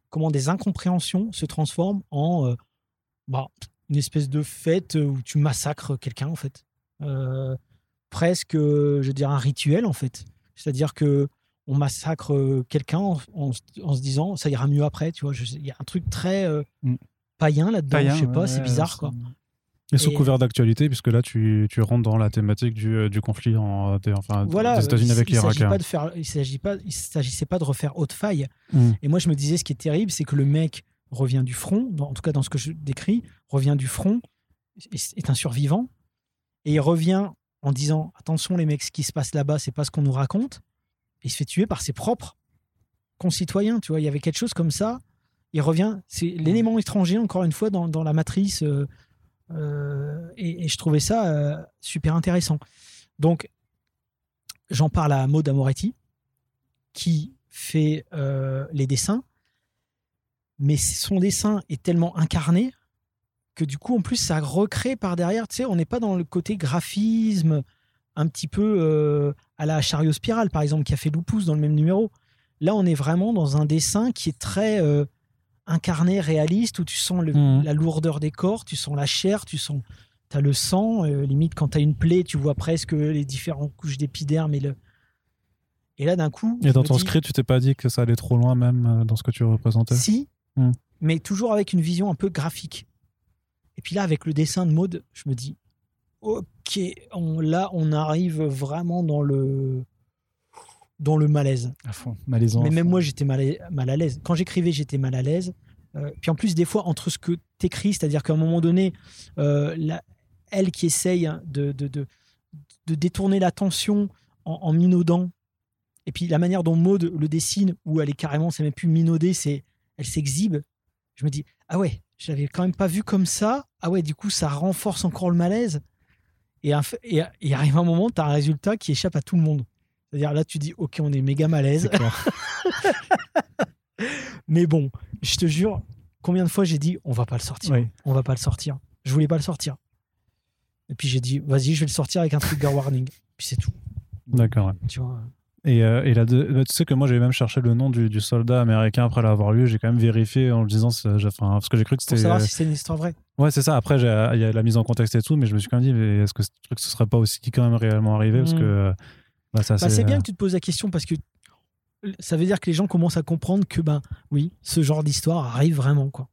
comment des incompréhensions se transforment en euh, bah, une espèce de fête où tu massacres quelqu'un, en fait. Presque, euh, je veux dire, un rituel, en fait. C'est-à-dire que on massacre euh, quelqu'un en, en se- en se disant, ça ira mieux après, tu vois. Il y a un truc très euh, Mm. païen là-dedans, je sais pas, ouais, c'est bizarre, quoi. Et sous Et- couvert d'actualité, puisque là, tu, tu rentres dans la thématique du, du conflit en, des, enfin, Voilà, des États-Unis il- avec l'Irak. hein. pas il s'agit pas, il s'agissait pas de refaire haute faille. Mm. Et moi, je me disais, ce qui est terrible, c'est que le mec revient du front, dans- en tout cas dans ce que je décris, revient du front, est est un survivant, et il revient en disant attention les mecs, ce qui se passe là-bas, c'est pas ce qu'on nous raconte. Il se fait tuer par ses propres concitoyens. Tu vois, il y avait quelque chose comme ça. Il revient, c'est l'élément étranger encore une fois dans, dans la matrice. euh, euh, et, je trouvais ça euh, super intéressant. Donc, j'en parle à Maud Amoretti, qui fait les dessins, mais son dessin est tellement incarné que du coup, en plus, ça recrée par derrière. Tu sais, on n'est pas dans le côté graphisme un petit peu euh, à la chariot spirale, par exemple, qui a fait Lupus dans le même numéro. Là, on est vraiment dans un dessin qui est très euh, incarné, réaliste, où tu sens le- Mhm. la lourdeur des corps, tu sens la chair, tu sens, as le sang. euh, limite, quand tu as une plaie, tu vois presque les différentes couches d'épiderme et le. Et là, d'un coup. Et dans ton dis- script, tu t'es pas dit que ça allait trop loin, même dans ce que tu représentais? Si, Hmm. mais toujours avec une vision un peu graphique. Et puis là, avec le dessin de mode, je me dis, ok, on, là, on arrive vraiment dans le dans le malaise. À fond, malaisant. Mais même moi, j'étais mal, à- mal à l'aise. Quand j'écrivais, j'étais mal à l'aise. Euh, puis en plus, des fois, entre ce que t'écris, c'est-à-dire qu'à un moment donné, euh, la- elle qui essaye hein, de, de, de, de détourner l'attention en, en minaudant, et puis la manière dont Maud le dessine, où elle est carrément, c'est même plus minaudé, c'est elle s'exhibe. Je me dis, ah ouais, je l'avais quand même pas vu comme ça. Ah ouais, du coup, ça renforce encore le malaise. Et, un f- et, et arrive un moment, tu as un résultat qui échappe à tout le monde. C'est-à-dire là, tu dis, ok, on est méga malaise. Mais bon, je te jure, Combien de fois j'ai dit on va pas le sortir, Oui. on va pas le sortir. Je voulais pas le sortir. Et puis j'ai dit vas-y, je vais le sortir avec un trigger warning. Puis c'est tout. D'accord. ouais. Tu vois. Et, euh, et là, tu sais que moi, j'avais même cherché le nom du, du soldat américain après l'avoir lu. J'ai quand même vérifié en le disant, enfin, parce que j'ai cru que Pour c'était. savoir si c'est une histoire vraie. Ouais, c'est ça. Après, il y a la mise en contexte et tout, mais je me suis quand même dit, mais est-ce que ce truc, ce serait pas aussi quand même réellement arrivé? Parce Mm. que. euh, Bah, Bah, c'est bien que tu te poses la question parce que ça veut dire que les gens commencent à comprendre que ben oui, ce genre d'histoire arrive vraiment quoi.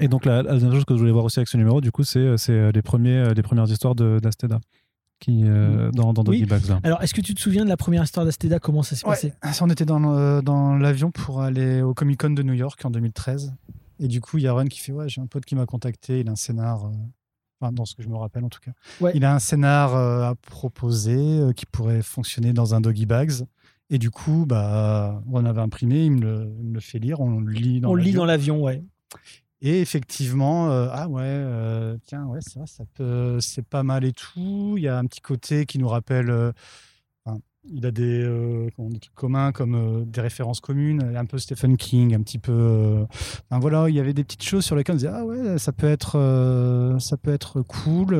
Et donc, la, la dernière chose que je voulais voir aussi avec ce numéro, du coup, c'est euh, les, premiers, euh, les premières histoires de- d'Asteda qui, euh, dans, dans Doggy Oui. Bags. Alors, est-ce que tu te souviens de la première histoire d'Asteda? Comment ça s'est Ouais. passé? Ça, On était dans, dans l'avion pour aller au Comic Con de New York en 2013. Et du coup, il y a Ron qui fait Ouais, j'ai un pote qui m'a contacté, il a un scénar. euh, Enfin, dans ce que je me rappelle en tout cas. Ouais. Il a un scénar euh, à proposer euh, qui pourrait fonctionner dans un Doggy Bags. Et du coup, bah, on avait imprimé, il me le, il me le fait lire, on le lit dans On le lit l'avion. dans l'avion, ouais. Et effectivement, euh, ah ouais, euh, tiens, ouais, vrai, ça peut, c'est pas mal et tout. Il y a un petit côté qui nous rappelle. Il a des, euh, des trucs communs comme euh, des références communes, un peu Stephen King, un petit peu. euh, enfin, voilà, il y avait des petites choses sur lesquelles on disait ah ouais, ça peut être, ça peut être cool.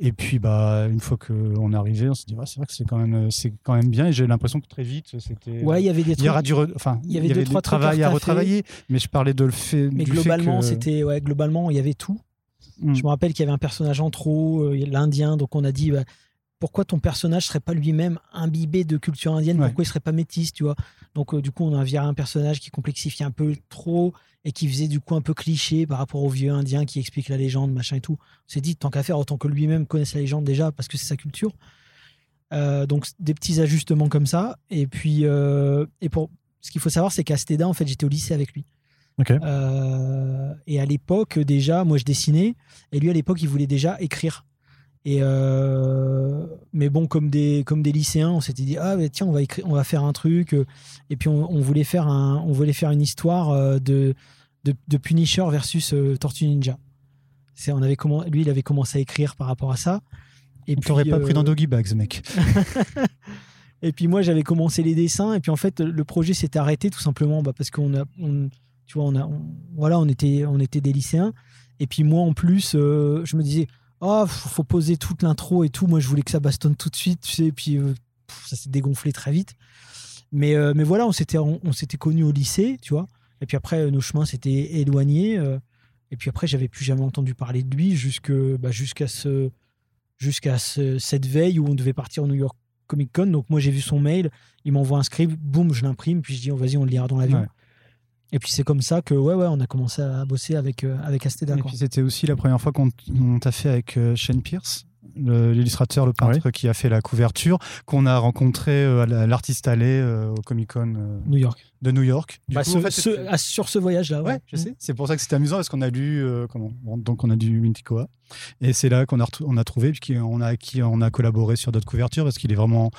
et puis bah une fois qu'on est arrivé, on s'est dit ouais, c'est vrai que c'est quand même, c'est quand même bien. Et j'ai l'impression que très vite, c'était. Ouais, il y avait des il y aura du, re- enfin, il y avait deux, à travail à retravailler, mais je parlais de le fait. Mais du globalement, que- c'était ouais, globalement, il y avait tout. Mm. Je me rappelle qu'il y avait un personnage en trop, l'Indien. Donc on a dit bah, pourquoi ton personnage serait pas lui-même imbibé de culture indienne Ouais. Pourquoi il serait pas métis, tu vois? Donc euh, du coup, on a viré un personnage qui complexifiait un peu trop et qui faisait du coup un peu cliché par rapport au vieux Indien qui explique la légende, machin et tout. On s'est dit tant qu'à faire, autant que lui-même connaisse la légende déjà parce que c'est sa culture. Euh, donc des petits ajustements comme ça. Et puis euh, et pour ce qu'il faut savoir, c'est qu'à Steda, en fait, j'étais au lycée avec lui. Euh, et à l'époque, déjà, moi, je dessinais. Et lui, à l'époque, il voulait déjà écrire. Et euh, mais bon, comme des, comme des lycéens, on s'était dit ah tiens, on va écrire, on va faire un truc. euh, Et puis on, on voulait faire un, on voulait faire une histoire euh, de de, de Punisher versus Tortue Ninja. C'est, on avait comment, lui, il avait commencé à écrire par rapport à ça. Et On t'aurait pas euh, pris dans Doggy Bags, mec. et puis moi, j'avais commencé les dessins. Et puis en fait, le projet s'est arrêté tout simplement bah, parce qu'on a, on- tu vois, on a, on- voilà, on était, on était des lycéens. Et puis moi, en plus, euh, je me disais, oh, faut, poser toute l'intro et tout. Moi, je voulais que ça bastonne tout de suite, tu sais. Et puis euh, ça s'est dégonflé très vite. Mais, euh, mais voilà, on s'était, on, s'était connus au lycée, tu vois. Et puis après, nos chemins s'étaient éloignés. euh, et puis après, j'avais plus jamais entendu parler de lui jusque, bah, jusqu'à ce, jusqu'à ce- cette veille où on devait partir au New York Comic Con. Donc moi, j'ai vu son mail, il m'envoie un script, boum, je l'imprime, puis je dis, oh, vas-y, on le lira dans l'avion. Ouais. Et puis c'est comme ça que, ouais, ouais, on a commencé à bosser avec, euh, avec Asteda. Et quoi. puis c'était aussi la première fois qu'on on t'a fait avec euh, Shane Pierce, l'illustrateur, le peintre qui a fait la couverture, qu'on a rencontré euh, à la- à l'artiste allée euh, au Comic Con euh, New York. de New York. Du Bah, coup, ce- en fait, ce- c'était- ah, sur ce voyage-là, ouais. Ouais, je sais. C'est pour ça que c'était amusant parce qu'on a lu euh, comment bon, donc on a du Minticoa et c'est là qu'on a on a trouvé puis qu'on a qui on a collaboré sur d'autres couvertures parce qu'il est vraiment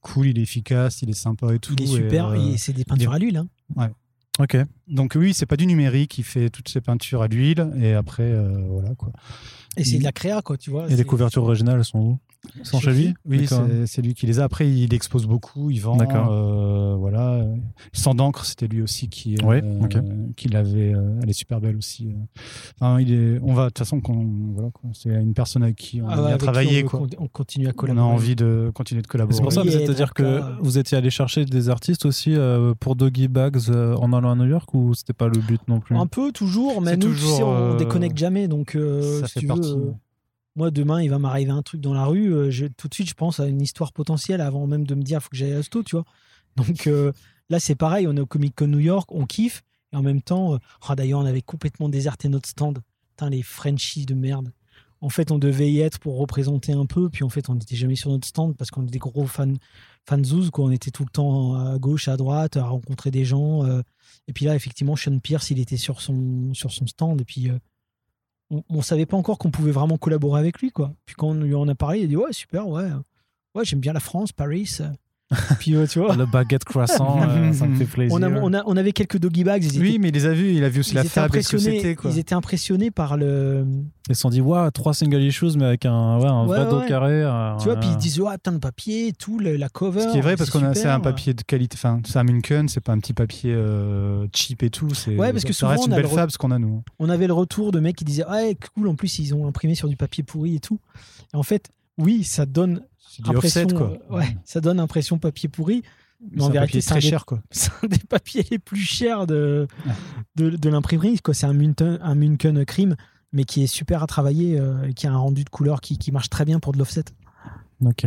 cool, il est efficace, il est sympa et tout. Il est et, super, euh, et c'est des peintures à l'huile. hein. Ok. Donc oui, c'est pas du numérique, il fait toutes ses peintures à l'huile et après euh, voilà quoi. Et c'est de la créa, quoi, tu vois. Et les couvertures originales elles sont où? Sont chez lui Oui, c'est- c'est lui qui les a. Après, il expose beaucoup, il vend. D'accord. euh, voilà. Sans d'encre, c'était lui aussi qui, euh, qui l'avait. euh, elle est super belle aussi. Enfin, il est. On va de toute façon, qu'on- voilà, c'est une personne avec qui on Ah a ouais, qui travaillé. on, quoi. on continue à On a collaborer. envie de continuer de collaborer. C'est pour ça, Oui, c'est-à-dire que vous étiez allé chercher des artistes aussi euh, pour Doggy Bags euh, en allant à New York ou c'était pas le but non plus Un peu, toujours, mais nous, tu sais, on euh, déconnecte jamais. Donc, euh, ça si fait tu veux, partie. euh, moi, demain, il va m'arriver un truc dans la rue. euh, je- tout de suite, je pense à une histoire potentielle avant même de me dire, faut que j'aille à Asto, tu vois. Donc euh, là, c'est pareil, on est au Comic Con New York, on kiffe. Et en même temps, euh, oh, d'ailleurs, on avait complètement déserté notre stand. Putain, les Frenchies de merde. En fait, on devait y être pour représenter un peu. Puis en fait, on n'était jamais sur notre stand parce qu'on est des gros fans, fanzouz, quoi. On était tout le temps à gauche, à droite, à rencontrer des gens. euh, et puis là, effectivement, Sean Pierce, il était sur son, sur son stand. Et puis, euh, on, on savait pas encore qu'on pouvait vraiment collaborer avec lui, quoi. Puis quand on lui en a parlé, il a dit Ouais, super, ouais. Ouais, j'aime bien la France, Paris. Euh. Puis euh, tu vois, Le baguette croissant, euh, ça me fait plaisir. on, a- on, a- on avait quelques doggy bags. Ils étaient, Oui, mais il les a vus, il a vu aussi la fab et ce que c'était. Ils étaient impressionnés par le. Ils se sont dit, waouh, trois single issues, mais avec un, ouais, un Ouais, vrai dos carré. euh, Tu vois, puis ils disent, ouais, putain de papier, tout, le- la cover. Ce qui est vrai parce a c'est un papier de qualité. Enfin, c'est un Munken, c'est pas un petit papier euh, cheap et tout. C'est Ouais, parce que ça souvent, reste une belle le fab ce qu'on a nous. On avait le retour de mecs qui disaient, ouais, cool, en plus, ils ont imprimé sur du papier pourri et tout. Et en fait, oui, ça donne C'est du impression. offset quoi. euh, ouais, ça donne impression papier pourri. Mais en vérité, c'est très cher quoi. c'est un des papiers les plus chers de, de, de l'imprimerie. quoi. C'est un Munken, un Munken Cream, mais qui est super à travailler euh, et qui a un rendu de couleur qui, qui marche très bien pour de l'offset. Ok.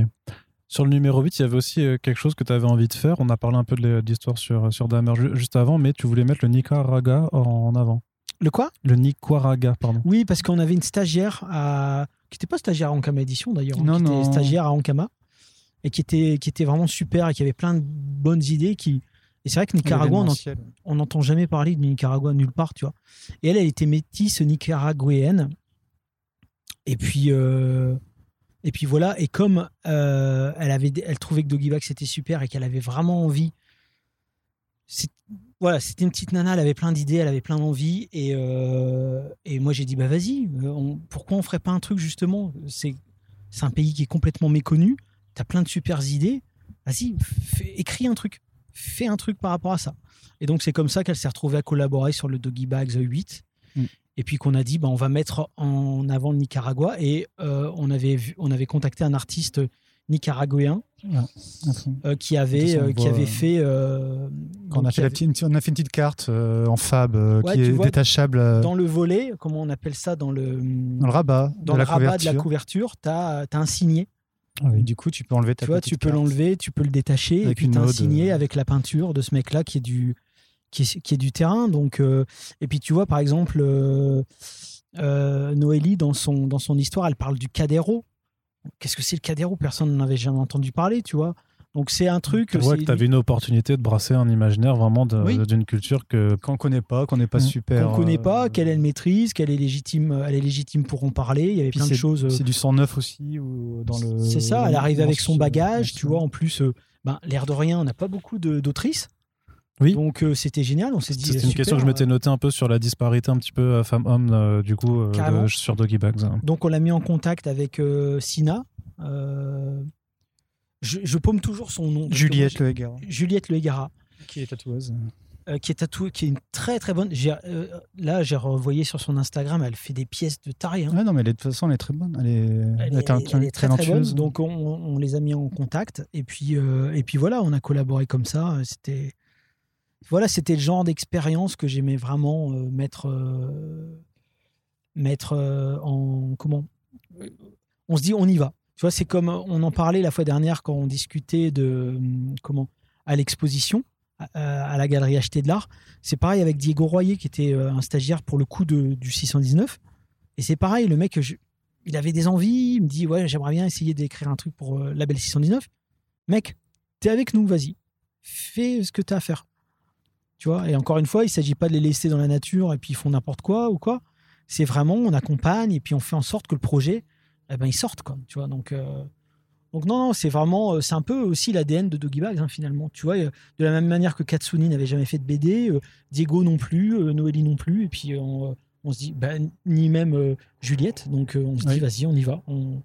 Sur le numéro 8, il y avait aussi euh, quelque chose que tu avais envie de faire. On a parlé un peu de d'histoire sur, sur Dahmer ju- juste avant, mais tu voulais mettre le Nicaragua en avant. Le quoi? Le Nicaragua, pardon. Oui, parce qu'on avait une stagiaire à... qui n'était pas stagiaire à Ankama Édition d'ailleurs, hein, Non, qui non. était stagiaire à Ankama et qui était, qui était vraiment super et qui avait plein de bonnes idées. Qui... Et c'est vrai que Nicaragua, on n'entend jamais parler de Nicaragua nulle part, tu vois. Et elle, elle était métisse nicaraguayenne. Et puis, euh, et puis voilà. Et comme euh, elle, avait, elle trouvait que Doggy Bag c'était super et qu'elle avait vraiment envie. Voilà, c'était une petite nana, elle avait plein d'idées, elle avait plein d'envie. Et, euh, et moi, j'ai dit, bah vas-y, euh, on- pourquoi on ferait pas un truc justement? C'est c'est un pays qui est complètement méconnu. T'as plein de super idées. Vas-y, écris un truc. Fais un truc par rapport à ça. Et donc, c'est comme ça qu'elle s'est retrouvée à collaborer sur le Doggy Bags 8. Mm. Et puis qu'on a dit, bah, on va mettre en avant le Nicaragua. Et euh, on, avait vu, on avait contacté un artiste nicaraguayen euh, qui, avait, euh, qui avait euh, fait. euh, on, a fait la petite, on a fait une petite carte en fab Ouais, qui est vois, détachable dans le volet, comment on appelle ça Dans le, dans le rabat dans de le la rabat de la couverture. couverture, tu as, un signé. Et du coup, tu peux enlever ta Tu vois, tu peux l'enlever, tu peux le détacher, et puis t'as un signé avec la peinture de ce mec-là qui est du qui est, qui est du terrain. Donc, et puis tu vois, par exemple, Noélie dans son dans son histoire, elle parle du cadéro. Qu'est-ce que c'est le cadéro Personne n'en avait jamais entendu parler, tu vois. Donc c'est un truc. Tu vois que tu avais une opportunité de brasser un imaginaire vraiment de- Oui. d'une culture que. Qu'on connaît pas, qu'on n'est pas Mm. super. qu'on connaît euh, pas, qu'elle elle maîtrise, qu'elle est légitime, elle est légitime pour en parler. Il y avait puis plein de choses. euh, C'est du 109 aussi ou dans le. C'est ça, elle arrive avec son bagage, tu vois. En plus, euh, ben, l'air de rien, on n'a pas beaucoup de- d'autrices. Oui. Donc euh, c'était génial, on s'est dit. C'était une question que je m'étais euh, notée un peu sur la disparité un petit peu euh, femme-homme, euh, du coup, euh, de- sur Doggy Bags. hein. Donc on l'a mis en contact avec euh, Sina. euh, je, je paume toujours son nom. Juliette moi, Le Juliette Le Hégara, qui est tatoueuse. euh, qui est tatouée, qui est une très très bonne. j'ai, euh, là, j'ai revoyé sur son Instagram, elle fait des pièces de taré. hein. Ouais, non, mais elle est- de toute façon, elle est très bonne. Elle est, Elle, est, est un- elle est très très bonne. Donc on, on les a mis en contact et puis euh, et puis voilà, on a collaboré comme ça. C'était voilà, c'était le genre d'expérience que j'aimais vraiment euh, mettre euh, mettre euh, en comment On se dit on y va. Tu vois, c'est comme on en parlait la fois dernière quand on discutait de hum, comment à l'exposition à, la galerie Acheter de l'art. C'est pareil avec Diego Royer qui était un stagiaire pour le coup de, du 619. Et c'est pareil, le mec, il avait des envies, il me dit ouais j'aimerais bien essayer d'écrire un truc pour euh, Label 619. Mec, t'es avec nous, vas-y, fais ce que t'as à faire. Tu vois, et encore une fois, il s'agit pas de les laisser dans la nature et puis ils font n'importe quoi ou quoi. C'est vraiment on accompagne et puis on fait en sorte que le projet, eh ben il sorte quoi. Tu vois, donc euh, donc non, non c'est vraiment euh, c'est un peu aussi l'ADN de Doggy Bags hein, finalement. Tu vois, euh, de la même manière que Katsuni n'avait jamais fait de BD, euh, Diego non plus, euh, Noélie non plus, et puis on, on se dit bah, ni même Juliette. Donc on se dit vas-y, on y va, on,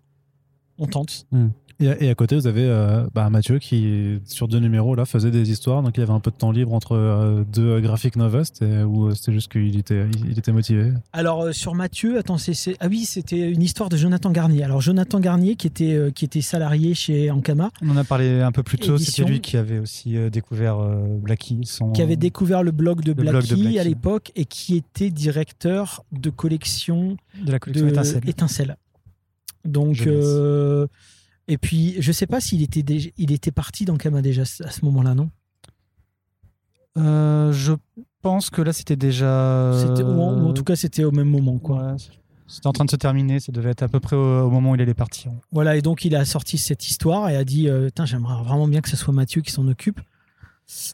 on tente. Et, à- et à côté, vous avez euh, bah, Mathieu qui, sur deux numéros, là, faisait des histoires. Donc, il avait un peu de temps libre entre euh, deux graphic novels. C'était ou, euh, c'était juste qu'il était, il, il était motivé. Alors euh, sur Mathieu, attends, c'est, ah oui, c'était une histoire de Jonathan Garnier. Alors Jonathan Garnier qui était euh, qui était salarié chez Ankama, On en a parlé un peu plus tôt. C'était lui qui avait aussi euh, découvert euh, Blackie. Son... qui avait découvert le blog de blog Blackie, de Blackie. à l'époque et qui était directeur de collection de la collection de Étincelle. Étincelle. Donc euh, et puis je sais pas s'il était déjà, il était parti d'Ankama déjà à ce moment-là, non? Euh, je pense que là, c'était déjà. Ou en, ou en tout cas c'était au même moment quoi. Ouais, c'était en train de se terminer. Ça devait être à peu près au, au moment où il allait partir. Voilà, et donc il a sorti cette histoire et a dit euh, J'aimerais vraiment bien que ce soit Mathieu qui s'en occupe.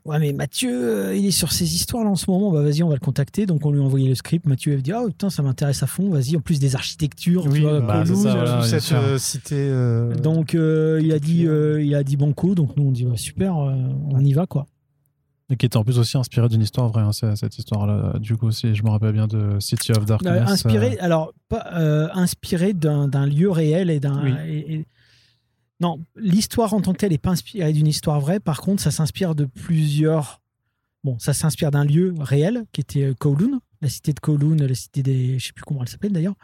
Ouais, mais Mathieu, euh, il est sur ces histoires là en ce moment. Bah, vas-y, on va le contacter. Donc, on lui a envoyé le script. Mathieu, il dit Ah, putain, ça m'intéresse à fond. Vas-y, en plus des architectures. tu vois, bah, pelouse. ça, voilà, toute bien cette euh, cité. euh, Donc, euh, il, a dit, euh, il a dit Banco. Donc, nous, on dit ouais, Super, euh, on y va, quoi. Et qui était en plus aussi inspiré d'une histoire vraie, hein, cette histoire-là. Du coup, aussi, je me rappelle bien de City of Darkness. Euh, inspiré, alors, pas, euh, inspiré d'un d'un lieu réel et d'un. Oui. Non, l'histoire en tant que telle n'est pas inspirée d'une histoire vraie. Par contre, ça s'inspire de plusieurs. Bon, ça s'inspire d'un lieu réel qui était euh, Kowloon, la cité de Kowloon, la cité des. Je sais plus comment elle s'appelle d'ailleurs.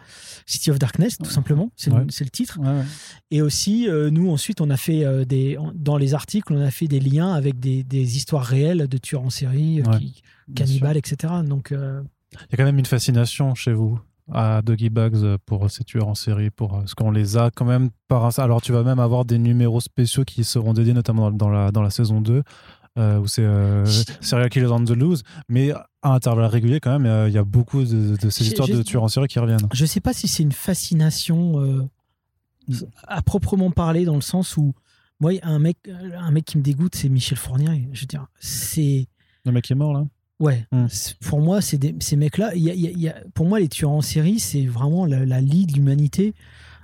City of Darkness, tout simplement. C'est le- Ouais. c'est le titre. ouais. Et aussi, euh, nous, ensuite, on a fait euh, des. Dans les articles, on a fait des liens avec des, des histoires réelles de tueurs en série, euh, qui- cannibales, etc. Donc. Il y a quand même une fascination chez vous à Doggy Bugs pour ces tueurs en série, pour euh, ce qu'on les a quand même par. Alors tu vas même avoir des numéros spéciaux qui seront dédiés notamment dans, la, dans la saison 2, euh, où c'est euh, Serial Killers on the Loose, mais à intervalles réguliers quand même, euh, il y a beaucoup de, de ces histoires de tueurs en série qui reviennent. je sais pas si c'est une fascination à proprement parler dans le sens où moi un mec un mec qui me dégoûte c'est Michel Fournier je veux dire c'est Le mec qui est mort là? Ouais c'est- pour moi c'est des- ces mecs là il y a- y a- y a- pour moi les tueurs en série c'est vraiment la, la lie de l'humanité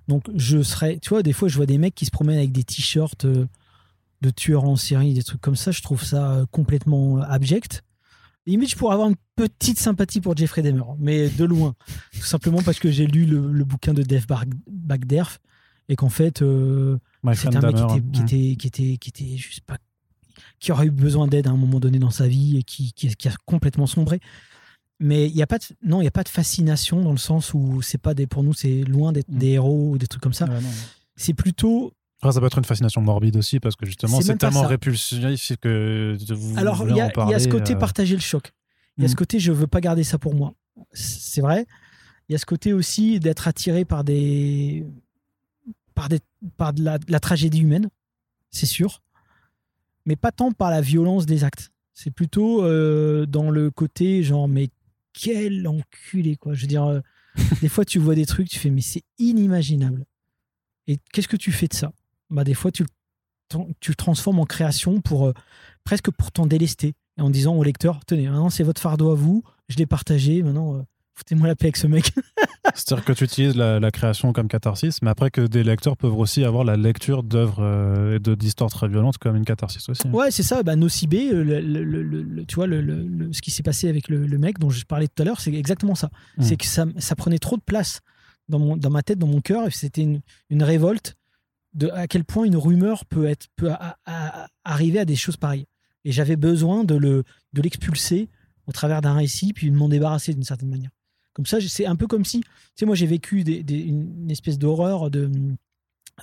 donc je serais tu vois des fois je vois des mecs qui se promènent avec des t-shirts euh, de tueurs en série des trucs comme ça je trouve ça euh, complètement euh, abject Limite, je pourrais avoir une petite sympathie pour Jeffrey Dahmer, mais de loin. Tout simplement parce que j'ai lu le, le bouquin de Dave Bagderf et qu'en fait, euh, c'est un mec qui Dahmer. était, qui, était, qui, était, qui était juste pas. Qui aurait eu besoin d'aide à un moment donné dans sa vie et qui, qui, qui a complètement sombré. Mais il n'y a pas de, non, il y a pas de fascination dans le sens où c'est pas des, pour nous, c'est loin d'être Mm. des héros ou des trucs comme ça. Ouais. C'est plutôt Après, ça peut être une fascination morbide aussi, parce que justement, C'est tellement répulsif que vous Alors, voulez il y, a- en il y parler. a ce côté euh, partager le choc. Il y a Mm. ce côté, je veux pas garder ça pour moi. C'est vrai. Il y a ce côté aussi d'être attiré par des. par, des, par de, la, de la tragédie humaine, c'est sûr. Mais pas tant par la violence des actes. C'est plutôt euh, dans le côté, genre, mais quel enculé, quoi. Je veux dire, euh, des fois, tu vois des trucs, tu fais, mais c'est inimaginable. Et qu'est-ce que tu fais de ça? Bah, Des fois, tu, le- transformes en création pour. euh, presque pour t'en délester. Et en disant au lecteur, tenez, maintenant c'est votre fardeau à vous, je l'ai partagé, maintenant foutez-moi la paix avec ce mec. C'est-à-dire que tu utilises la, la création comme catharsis, mais après que des lecteurs peuvent aussi avoir la lecture d'œuvres euh, et de- d'histoires très violentes comme une catharsis aussi. ouais, c'est ça, bah, Nocibé, euh, le, le- le- le- le- tu vois, ce qui s'est passé avec le, mec dont je parlais tout à l'heure, c'est exactement ça. Mm. C'est que ça, ça prenait trop de place dans, mon, dans ma tête, dans mon cœur, et c'était une, une révolte de à quel point une rumeur peut, être, peut a- a- a- arriver à des choses pareilles. Et j'avais besoin de le de l'expulser au travers d'un récit, puis de m'en débarrasser d'une certaine manière. Comme ça, c'est un peu comme si, tu sais, moi j'ai vécu des- des- une, espèce d'horreur de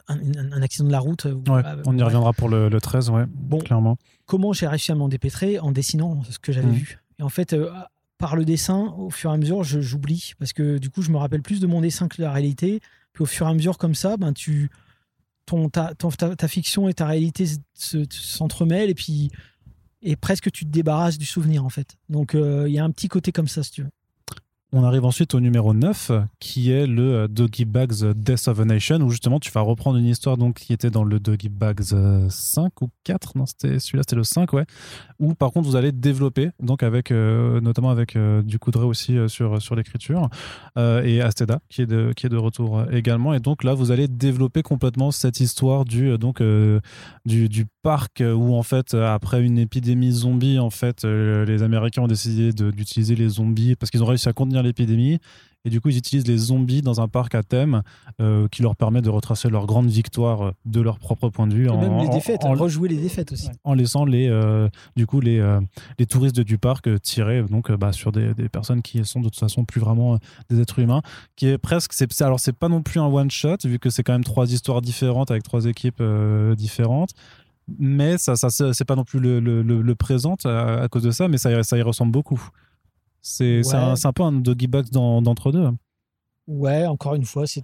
un, accident de la route. euh, Ouais, euh, on y ouais. reviendra pour le, le 13, ouais, Bon, clairement. comment j'ai réussi à m'en dépêtrer en dessinant ce que j'avais Mhm. vu? Et en fait, euh, par le dessin, au fur et à mesure, j'oublie parce que du coup, je me rappelle plus de mon dessin que de la réalité. Puis au fur et à mesure, comme ça, ben tu ton ta, ton- ta, ta fiction et ta réalité se- se- s'entremêlent et puis et presque tu te débarrasses du souvenir en fait. Donc euh, il y a un petit côté comme ça si tu veux. On arrive ensuite au numéro 9, qui est le euh, Doggy Bags euh, Death of a Nation, où justement tu vas reprendre une histoire donc, qui était dans le Doggy Bags euh, 5 ou 4, non, c'était celui-là, c'était le 5, ouais, où par contre vous allez développer, donc avec, euh, notamment avec euh, du Coudray aussi euh, sur, sur l'écriture, euh, et Asteda, qui est, de, qui est de retour euh, également. Et donc là, vous allez développer complètement cette histoire du, euh, donc, euh, du, du parc euh, où, en fait, euh, après une épidémie zombie, en fait, euh, les Américains ont décidé d'utiliser les zombies parce qu'ils ont réussi à contenir l'épidémie. Et du coup, ils utilisent les zombies dans un parc à thème euh, qui leur permet de retracer leur grande victoire euh, de leur propre point de vue. Et en- même les défaites, en- rejouer les défaites aussi. En laissant les, euh, du coup, les, euh, les touristes du parc tirer donc, bah, sur des, des personnes qui sont de toute façon plus vraiment des êtres humains. Qui est presque, c'est, alors c'est pas non plus un one shot vu que c'est quand même trois histoires différentes avec trois équipes différentes. Mais ça, ça c'est pas non plus le, le, le- le présent à, à cause de ça, mais ça, ça y ressemble beaucoup. C'est, Ouais. un, peu un doggy box dans- d'entre deux. Ouais, encore une fois, c'est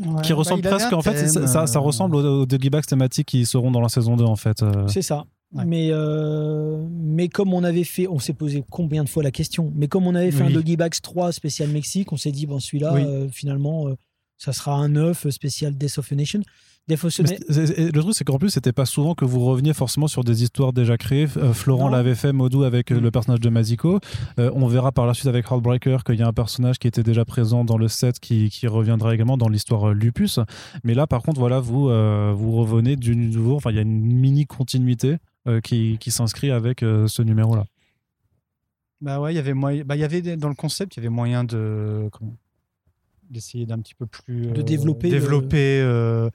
Ouais, qui bah, ressemble avait presque, en fait, ça, ça, ça euh, ressemble aux, aux doggy box thématiques qui seront dans la saison 2 en fait. euh. C'est ça. Ouais. Mais, euh, mais comme on avait fait, on s'est posé combien de fois la question, mais comme on avait fait Oui. un Doggy Bags 3 spécial Mexique, on s'est dit, bon, celui-là, Oui. euh, finalement, euh, ça sera un 9 spécial Death of a Nation. Le truc, c'est qu'en plus, c'était pas souvent que vous reveniez forcément sur des histoires déjà créées. Euh, Florent l'avait fait, Modou, avec euh, Mm. le personnage de Maziko. Euh, on verra par la suite avec Heartbreaker qu'il y a un personnage qui était déjà présent dans le set qui, qui reviendra également dans l'histoire Lupus. Mais là, par contre, voilà, vous, euh, vous revenez du nouveau. Enfin, il y a une mini continuité euh, qui, qui s'inscrit avec euh, ce numéro-là. Bah ouais, il y avait moyen. Bah, il y avait dans le concept, il y avait moyen de comment d'essayer d'un petit peu plus De développer le- euh,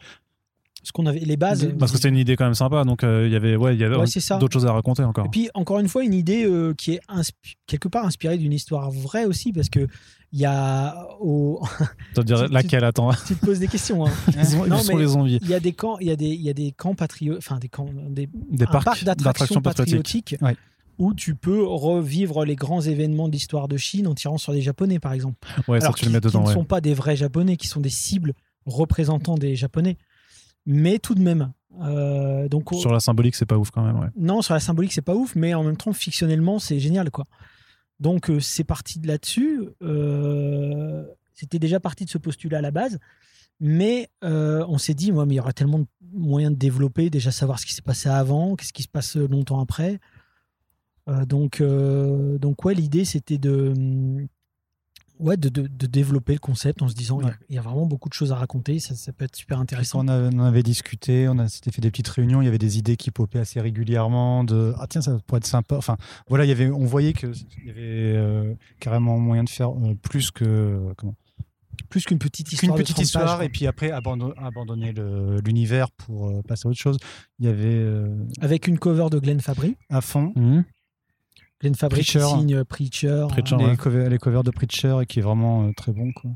ce qu'on avait, les bases. Parce que c'était une idée quand même sympa. Donc, euh, il y avait, ouais, il y avait Ouais, ça. d'autres choses à raconter encore. Et puis, encore une fois, une idée euh, qui est quelque part inspirée d'une histoire vraie aussi, parce que il y a. Au... Tu dirais tu- laquelle attends tu te poses des questions. hein. Ils ont, Non, ils sont les envies. Il y a des camps, il y a des, il y a des camps patriotiques, enfin des camps, des, Des parcs parc d'attractions patriotiques. patriotiques Ouais. où tu peux revivre les grands événements de l'histoire de Chine en tirant sur les Japonais, par exemple. Ouais, ça, Alors tu le qui, mets qui dedans. ne ouais. sont pas des vrais Japonais, qui sont des cibles représentant des Japonais. Mais tout de même. euh, donc, Sur la symbolique, c'est pas ouf quand même. Ouais. non, sur la symbolique, c'est pas ouf, mais en même temps, fictionnellement, c'est génial, quoi. Donc, euh, c'est parti de là-dessus. Euh, C'était déjà parti de ce postulat à la base, mais on s'est dit, moi, mais il y aura tellement de moyens de développer, déjà savoir ce qui s'est passé avant, qu'est-ce qui se passe longtemps après. Donc, donc, ouais, l'idée, c'était de, ouais, de, de- de développer le concept en se disant, il y a- Ouais. il y, a vraiment beaucoup de choses à raconter, ça, ça peut être super intéressant. on, avait, on avait discuté, on a s'était fait des petites réunions, il y avait des idées qui popaient assez régulièrement de ah tiens ça pourrait être sympa. Enfin voilà, il y avait, on voyait que il y avait euh, carrément moyen de faire euh, plus que comment? Plus qu'une petite histoire. petite 30 histoire pages, et puis après abandon- abandonner l'univers pour euh, passer à autre chose. Il y avait euh, Avec une cover de Glenn Fabry. à fond Mhm. Glenn Preacher. signe Preacher. Preacher, euh, les, ouais. covers, les covers de Preacher et qui est vraiment euh, très bon quoi.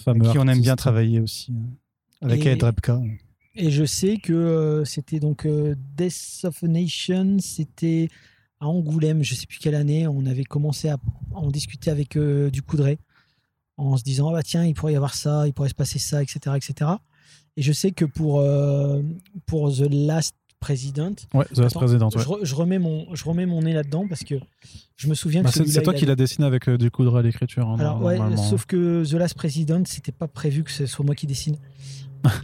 Fameux Avec qui on aime bien travailler aussi euh, avec Et- Ed Repka. Et je sais que euh, c'était donc euh, Death of a Nation, c'était à Angoulême, je sais plus quelle année, on avait commencé à en discuter avec euh, du Coudray en se disant ah bah tiens il pourrait y avoir ça, il pourrait se passer ça, etc. etc. Et je sais que pour, euh, pour The Last President, Ouais, The Last Attends, President. ouais. je, re- je remets mon, je remets mon nez là-dedans parce que je me souviens Bah, que c'est toi il qui l'as dessiné avec euh, du coudre à l'écriture. hein, Alors ouais, normalement. sauf que The Last President, c'était pas prévu que ce soit moi qui dessine.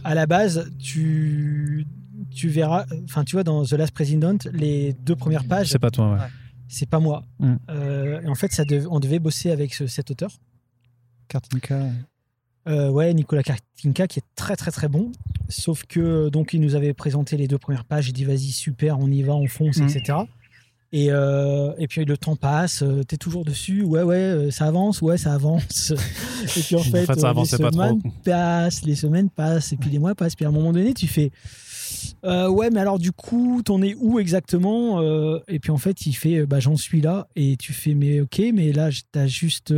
à la base, tu tu verras, enfin tu vois dans The Last President, les deux premières pages, C'est pas toi, ouais. c'est pas moi. Mm. Euh, et en fait, ça dev- on devait bosser avec ce- cet auteur. Kartinka. Euh, ouais, Nicolas Kartinka, qui est très très très bon. Sauf que donc il nous avait présenté les deux premières pages. Il dit vas-y super, on y va, on fonce, Mm. etc. Et, euh, et puis le temps passe, euh, t'es toujours dessus, ouais ouais, euh, ça avance, ouais ça avance. et puis en En fait, ça les pas semaines trop. passent, les semaines passent, et puis les mois passent. Puis à un moment donné, tu fais, ouais mais alors du coup, t'en es où exactement Et puis en fait, il fait, bah j'en suis là. Et tu fais, mais ok, mais là t'as juste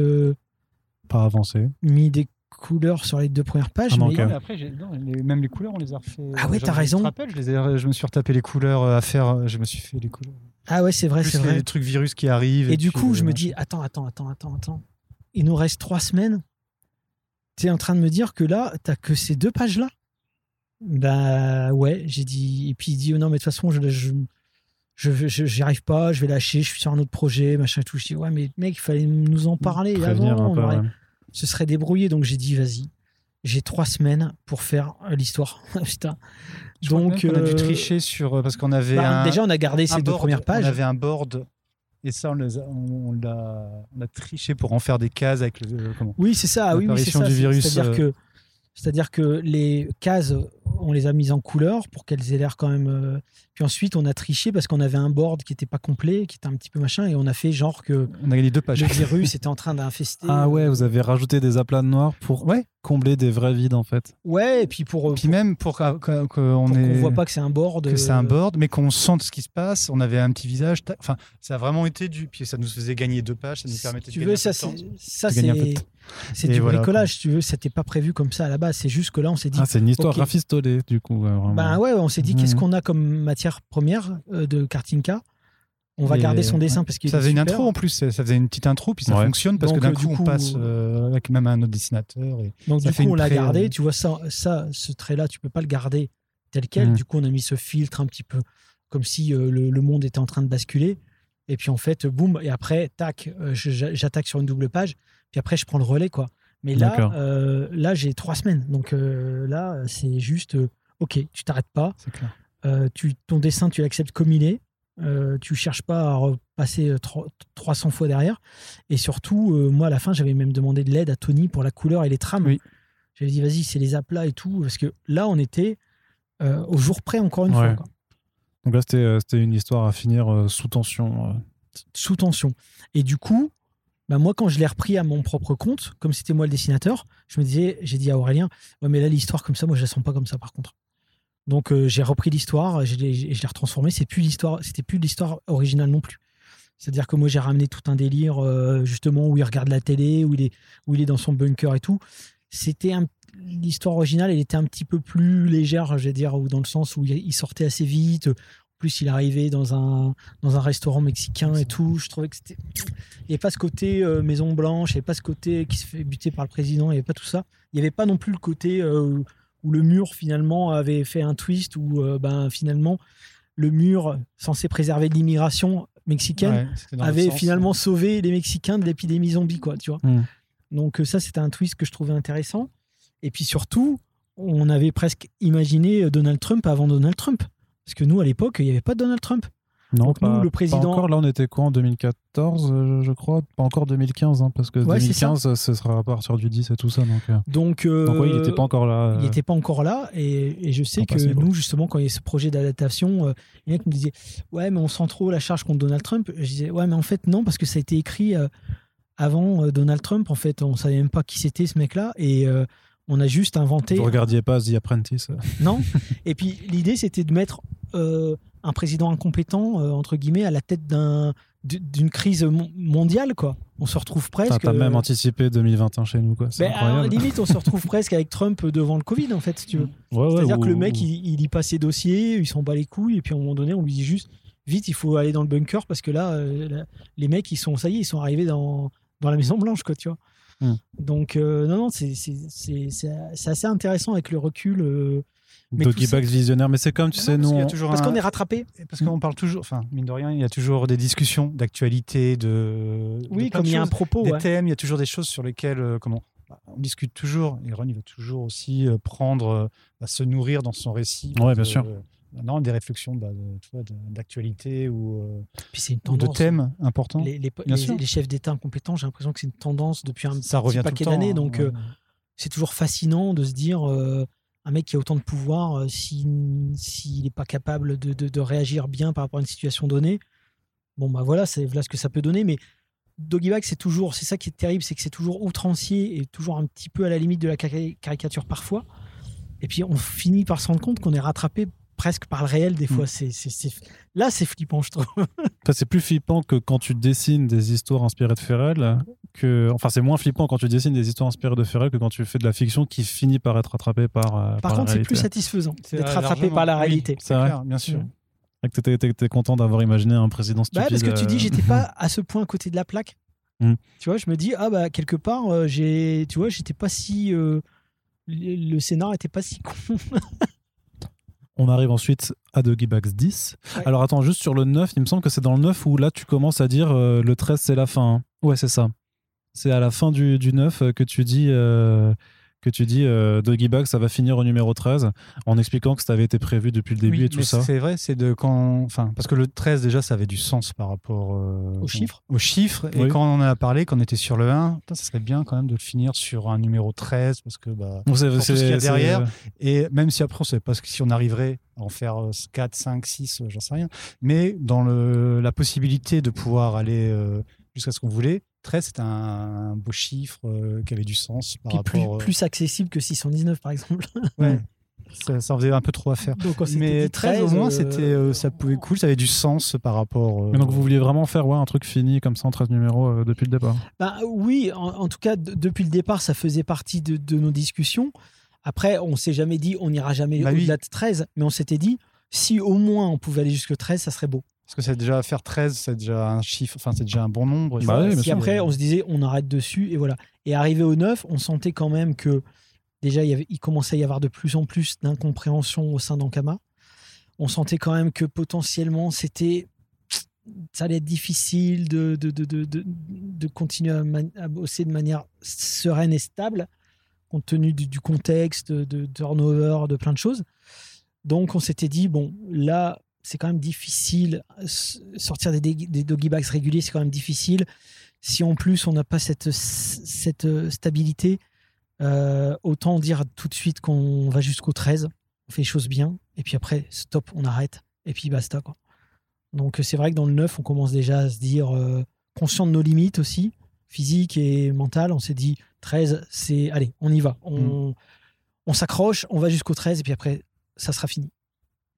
Pas avancé. mis des couleurs sur les deux premières pages. Ah mais- ok. Non, mais après, j'ai- non, les- même les couleurs, on les a refait. Ah ouais, Je- t'as raison. rappelle, je, les ai- je me suis retapé les couleurs euh, à faire. euh, Je me suis fait les couleurs. Ah ouais, c'est vrai, c'est vrai. les trucs virus qui arrivent. Et, du coup, euh, je me dis, attends, attends, attends, attends, attends. Il nous reste trois semaines. Tu es en train de me dire que là, t'as que ces deux pages-là? Bah ouais, j'ai dit. Et puis il dit, oh non, mais de toute façon, je, je, j'y arrive pas, je vais lâcher, je suis sur un autre projet, machin et tout. Je dis, ouais, mais mec, il fallait nous en parler avant. un on peu. aurait- ouais. Se serait débrouillé. Donc j'ai dit, vas-y, j'ai trois semaines pour faire euh, l'histoire. Putain. Je Donc, qu'on a dû euh, tricher sur. euh, Parce qu'on avait. bah, un, déjà, on a gardé ces deux premières pages. On avait un board. Et ça, on, on, on l'a, on a triché pour en faire des cases avec le. comment Oui, c'est ça. Oui, oui, c'est ça. que, c'est-à-dire que les cases, on les a mises en couleur pour qu'elles aient l'air quand même. euh, Puis ensuite, on a triché parce qu'on avait un board qui était pas complet, qui était un petit peu machin, et on a fait genre que On a gagné deux pages. le virus était en train d'infester. Ah ouais, vous avez rajouté des aplats noirs pour Ouais. combler des vrais vides en fait. Ouais, et puis pour, euh, Puis même pour qu'on pour qu'on qu'on ait. voit pas que c'est un board. que c'est un euh, board, mais qu'on sente ce qui se passe. On avait un petit visage. Enfin, ça a vraiment été du. Puis ça nous faisait gagner deux pages. Ça nous si permettait tu de veux, gagner ça, c'est, ça, du voilà, bricolage, si tu veux. C'était pas prévu comme ça à la base. C'est juste que là, on s'est dit, Ah, c'est une histoire ok. Du coup. vraiment. Ben ouais, on s'est dit qu'est-ce qu'on a comme matière première euh, de Kartinka? On va Et, garder son ouais. dessin parce qu'il Ça faisait une intro en plus. Ça faisait une petite intro, puis ça Ouais. fonctionne parce Donc, que d'un euh, coup, coup, on passe euh, avec même un autre dessinateur. Et... Donc Ça du fait coup, on l'a gardé. euh, Tu vois ça, ça, ce trait-là, tu peux pas le garder tel quel. Du coup, on a mis ce filtre un petit peu comme si euh, le, le monde était en train de basculer. Et puis en fait, boum. Et après, tac, euh, j'attaque sur une double page. Puis après, je prends le relais, quoi. Mais là, euh, là, j'ai trois semaines. Donc euh, là, c'est juste. euh, ok, tu t'arrêtes pas. C'est clair. Tu, ton dessin, tu l'acceptes comme il est. Tu cherches pas à repasser euh, tro- 300 fois derrière. Et surtout, moi, à la fin, j'avais même demandé de l'aide à Tony pour la couleur et les trames. Oui. J'avais dit, vas-y, c'est les aplats et tout. Parce que là, on était au jour près, encore une Ouais. fois. quoi. Donc là, c'était c'était une histoire à finir sous tension. sous tension. Et du coup, bah moi, quand je l'ai repris à mon propre compte, comme c'était moi le dessinateur, je me disais, j'ai dit à Aurélien, ouais, mais là, l'histoire comme ça, moi, je la sens pas comme ça, par contre. Donc, euh, j'ai repris l'histoire, je l'ai retransformée. C'est plus l'histoire, c'était plus l'histoire originale non plus. C'est-à-dire que moi, j'ai ramené tout un délire, euh, justement, où il regarde la télé, où il est, où il est dans son bunker et tout. C'était l'histoire originale, elle était un petit peu plus légère, je vais dire, ou dans le sens où il sortait assez vite. Plus, il arrivait dans un, dans un restaurant mexicain et tout. Je trouvais que c'était. Il n'y avait pas ce côté euh, Maison Blanche, il n'y avait pas ce côté qui se fait buter par le président, il n'y avait pas tout ça. Il n'y avait pas non plus le côté euh, où le mur finalement avait fait un twist, où euh, ben, finalement le mur censé préserver l'immigration mexicaine Ouais, avait sens, finalement sauvé les Mexicains de l'épidémie zombie, quoi, tu vois. Mm. Donc ça, c'était un twist que je trouvais intéressant. Et puis surtout, on avait presque imaginé Donald Trump avant Donald Trump. Parce que nous, à l'époque, il n'y avait pas de Donald Trump. Non, Donc pas, nous, le pas président- encore. Là, on était quoi en 2014, euh, je crois? Pas encore 2015, hein, parce que Ouais, c'est 2015, ce sera à partir du 10 et tout ça. Donc, euh, Donc, euh, donc il n'était pas encore là. il euh, n'était pas encore là. Et, et je sais que nous, justement, quand il y a ce projet d'adaptation, euh, il y en a qui nous disaient Ouais, mais on sent trop la charge contre Donald Trump. Je disais Ouais, mais en fait, non, parce que ça a été écrit euh, avant euh, Donald Trump. En fait, on savait même pas qui c'était ce mec-là. Et euh, on a juste inventé. Vous regardiez pas The Apprentice euh. Non. Et puis l'idée, c'était de mettre euh, un président incompétent, euh, entre guillemets, à la tête d'un d'une crise mon- mondiale, quoi. On se retrouve presque. t'as même anticipé 2021 chez nous, quoi. C'est ben, alors, limite, on se retrouve presque avec Trump devant le Covid, en fait, si tu veux. Ouais, ouais, C'est-à-dire ou- que le mec, il, il lit pas ses dossiers, il s'en bat les couilles, et puis à un moment donné, on lui dit juste vite, il faut aller dans le bunker parce que là, euh, là, les mecs, ils sont, ça y est, ils sont arrivés dans, dans la Maison Blanche, quoi, tu vois. Hmm. Donc, euh, non, non, c'est- c'est c'est- c'est- c'est assez intéressant avec le recul. euh, mais Doggy Bags visionnaire, mais c'est comme, tu Non, sais, parce nous. qu'il y a on- toujours parce un- qu'on est rattrapé. Parce qu'on parle toujours, enfin, mine de rien, il y a toujours des discussions d'actualité, de. Oui, comme il y a un propos. des ouais. thèmes, il y a toujours des choses sur lesquelles, euh, comment, bah, on discute toujours. Et Ron, il va toujours aussi euh, prendre, euh, bah, se nourrir dans son récit. Ouais, de- bien sûr. Non, des réflexions bah, d'actualité ou, euh, Puis une de thèmes importants. Les, les- Bien les- sûr. les chefs d'État incompétents, j'ai l'impression que c'est une tendance depuis un Ça petit revient paquet d'années. Donc, ouais. euh, c'est toujours fascinant de se dire euh, un mec qui a autant de pouvoir, euh, s'il n'est pas capable de, de- de réagir bien par rapport à une situation donnée, bon, bah voilà, c'est voilà ce que ça peut donner. Mais Doggy Bag, c'est toujours, c'est ça qui est terrible, c'est que c'est toujours outrancier et toujours un petit peu à la limite de la cari- caricature parfois. Et puis on finit par se rendre compte qu'on est rattrapé presque par le réel des fois. C'est, c'est- Là, c'est flippant, je trouve. Enfin, c'est plus flippant que quand tu dessines des histoires inspirées de Ferrel. Que... Enfin, c'est moins flippant quand tu dessines des histoires inspirées de Ferrel que quand tu fais de la fiction qui finit par être rattrapée par. euh, Par la contre, c'est plus réalité. satisfaisant C'est, d'être rattrapé largement- par la oui. réalité. C'est vrai. bien sûr. Mm. Et que t'étais- t'étais content d'avoir imaginé un président stupide. Bah, parce que tu dis, euh, j'étais pas à ce point à côté de la plaque. Mm. Tu vois, je me dis, ah bah, quelque part, euh, j'ai, tu vois, j'étais pas si. euh, le le scénar était pas si con. On arrive ensuite à Doggy Bags 10. Ouais. Alors attends, juste sur le 9, il me semble que c'est dans le 9 où là tu commences à dire euh, le 13 c'est la fin. hein. Ouais, c'est ça. C'est à la fin du, du 9 euh, que tu dis, euh, que tu dis euh, Doggy Bags ça va finir au numéro 13 en expliquant que ça avait été prévu depuis le début Oui, et tout mais ça. C'est vrai, c'est de quand. Enfin, parce que le 13, déjà, ça avait du sens par rapport euh, Aux chiffres. Aux chiffres. Et quand on en a parlé, quand on était sur le 1, putain, ça serait bien quand même de le finir sur un numéro 13, parce que. Bah, tout ce qu'il y a derrière. et même si après, on ne savait pas si on arriverait à en faire euh, 4, 5, 6, euh, j'en sais rien. Mais dans le, la possibilité de pouvoir aller euh, jusqu'à ce qu'on voulait, 13, c'était un, un beau chiffre euh, qui avait du sens par Puis rapport. euh, plus accessible que 619, par exemple. ouais. ça, ça en faisait un peu trop à faire. Donc, quand c'était Mais dit 13, au moins, euh, c'était, euh, ça pouvait cool, ça avait du sens par rapport. euh, Mais donc vous vouliez vraiment faire ouais, un truc fini comme ça en 13 numéros euh, depuis le départ? Bah, oui, en, en tout cas, depuis le départ, ça faisait partie de, de nos discussions. Après, on s'est jamais dit on n'ira jamais Bah oui. au-delà de 13, mais on s'était dit si au moins on pouvait aller jusque 13, ça serait beau. Parce que c'est déjà faire 13, c'est déjà un chiffre, enfin, c'est déjà un bon nombre. Bah si sûr. après on se disait on arrête dessus et voilà. Et arrivé au 9, on sentait quand même que déjà il, y avait, il commençait à y avoir de plus en plus d'incompréhension au sein d'Ankama. On sentait quand même que potentiellement c'était ça allait être difficile de, de, de, de, de, de continuer à, man- à bosser de manière sereine et stable. compte tenu du, du contexte, de, de turnover, de plein de choses. Donc on s'était dit, bon, là, c'est quand même difficile. S- Sortir des, doggy bags réguliers, c'est quand même difficile. Si en plus on n'a pas cette, cette euh, stabilité, euh, autant dire tout de suite qu'on va jusqu'au 13, on fait les choses bien, et puis après, stop, on arrête, et puis basta. Quoi. Donc euh, c'est vrai que dans le 9, on commence déjà à se dire, euh, conscient de nos limites aussi, physiques et mentales, on s'est dit, 13, c'est, allez, on y va. On, on s'accroche, on va jusqu'au 13, et puis après, ça sera fini.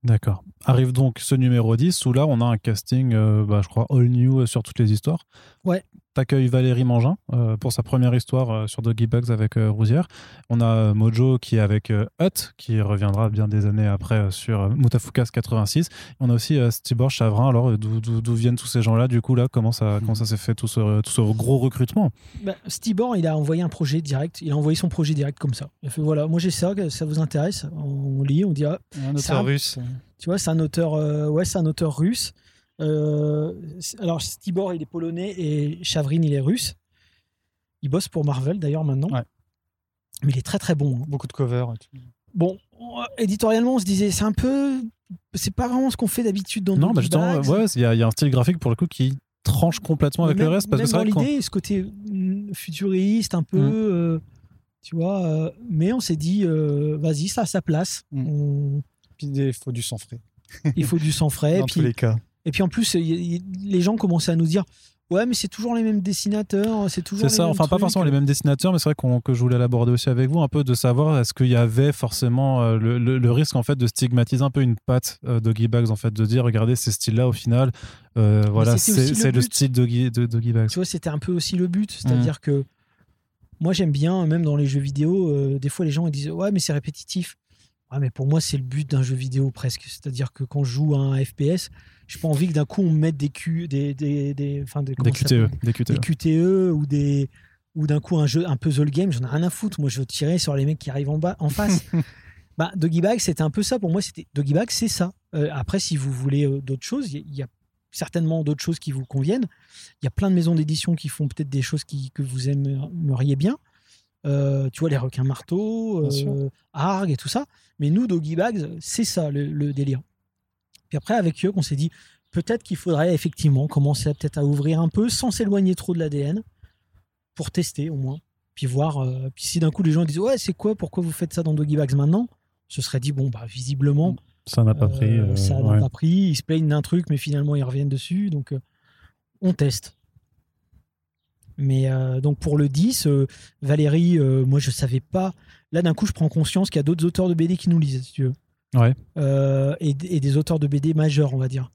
D'accord. Arrive donc ce numéro 10 où là, on a un casting, euh, bah, je crois, all new euh, sur toutes les histoires. Ouais. T'accueilles Valérie Mangin euh, pour sa première histoire euh, sur Doggy Bugs avec euh, Rousière. On a euh, Mojo qui est avec euh, Hut, qui reviendra bien des années après euh, sur euh, Mutafukas 86. On a aussi euh, Stibor Chavrin. Alors, d'où- viennent tous ces gens-là Du coup, là, comment ça, comment ça s'est fait tout ce, tout ce gros recrutement? Bah, Stibor, il a envoyé un projet direct, il a envoyé son projet direct comme ça. Il a fait, voilà, moi j'ai ça, ça vous intéresse On lit, on dit, ah, Un auteur russe. Tu vois, c'est un auteur, euh, ouais, c'est un auteur russe. Euh, alors, Stibor, il est polonais et Chavrin, il est russe. Il bosse pour Marvel d'ailleurs maintenant. Ouais. Mais il est très très bon. hein. Beaucoup de covers. Bon, on- éditorialement, on se disait, c'est un peu. C'est pas vraiment ce qu'on fait d'habitude dans Non, Doggy bah justement, ouais, il y, a- il y a un style graphique pour le coup qui tranche complètement avec le reste. Parce que même c'est dans l'idée, ce côté mm, futuriste, un peu. Mm. euh, tu vois, euh, mais on s'est dit, euh, vas-y, ça a sa place. Mm. On- Puis il faut du sang frais. il faut du sang frais. Dans puis, tous les cas. Et puis en plus, y- les gens commençaient à nous dire Ouais, mais c'est toujours les mêmes dessinateurs, c'est toujours C'est ça, mêmes enfin pas forcément les mêmes dessinateurs, mais c'est vrai qu'on- que je voulais l'aborder aussi avec vous, un peu de savoir est-ce qu'il y avait forcément euh, le, le- le risque en fait de stigmatiser un peu une patte euh, Doggy Bags, en fait, de dire regardez ces styles-là au final, euh, voilà, c'est le style de Doggy Bags. Tu vois, c'était un peu aussi le but. Mm. C'est-à-dire que moi, j'aime bien, même dans les jeux vidéo, euh, des fois les gens ils disent Ouais, mais c'est répétitif. Ouais, mais pour moi, c'est le but d'un jeu vidéo presque. C'est-à-dire que quand je joue à un FPS, j'ai pas envie que d'un coup on me mette des Q, des, des, des, enfin, des, QTE, des QTE. des QTE ou des ou d'un coup un jeu un puzzle game j'en ai rien à foutre. Moi je veux tirer sur les mecs qui arrivent en bas en face. Bah Doggy Bag c'était un peu ça. Pour moi c'était Doggy Bag c'est ça. Euh, après si vous voulez euh, d'autres choses il y, y a certainement d'autres choses qui vous conviennent. Il y a plein de maisons d'édition qui font peut-être des choses qui, que vous aimeriez bien Euh, tu vois les requins marteaux euh, Arg et tout ça mais nous Doggy Bags c'est ça le, le délire puis après avec eux on s'est dit peut-être qu'il faudrait effectivement commencer à peut-être à ouvrir un peu sans s'éloigner trop de l'ADN pour tester au moins. Puis voir. euh, puis si d'un coup les gens disent ouais c'est quoi pourquoi vous faites ça dans Doggy Bags maintenant, ce serait dit bon bah visiblement Ça n'a pas pris. euh, ça n'a ouais. pas pris. Ils se plaignent d'un truc mais finalement ils reviennent dessus donc euh, on teste. Mais euh, donc pour le 10, euh, Valérie, euh, moi je savais pas. Là d'un coup je prends conscience qu'il y a d'autres auteurs de BD qui nous lisent si tu veux. Ouais. Et, et des auteurs de BD majeurs on va dire.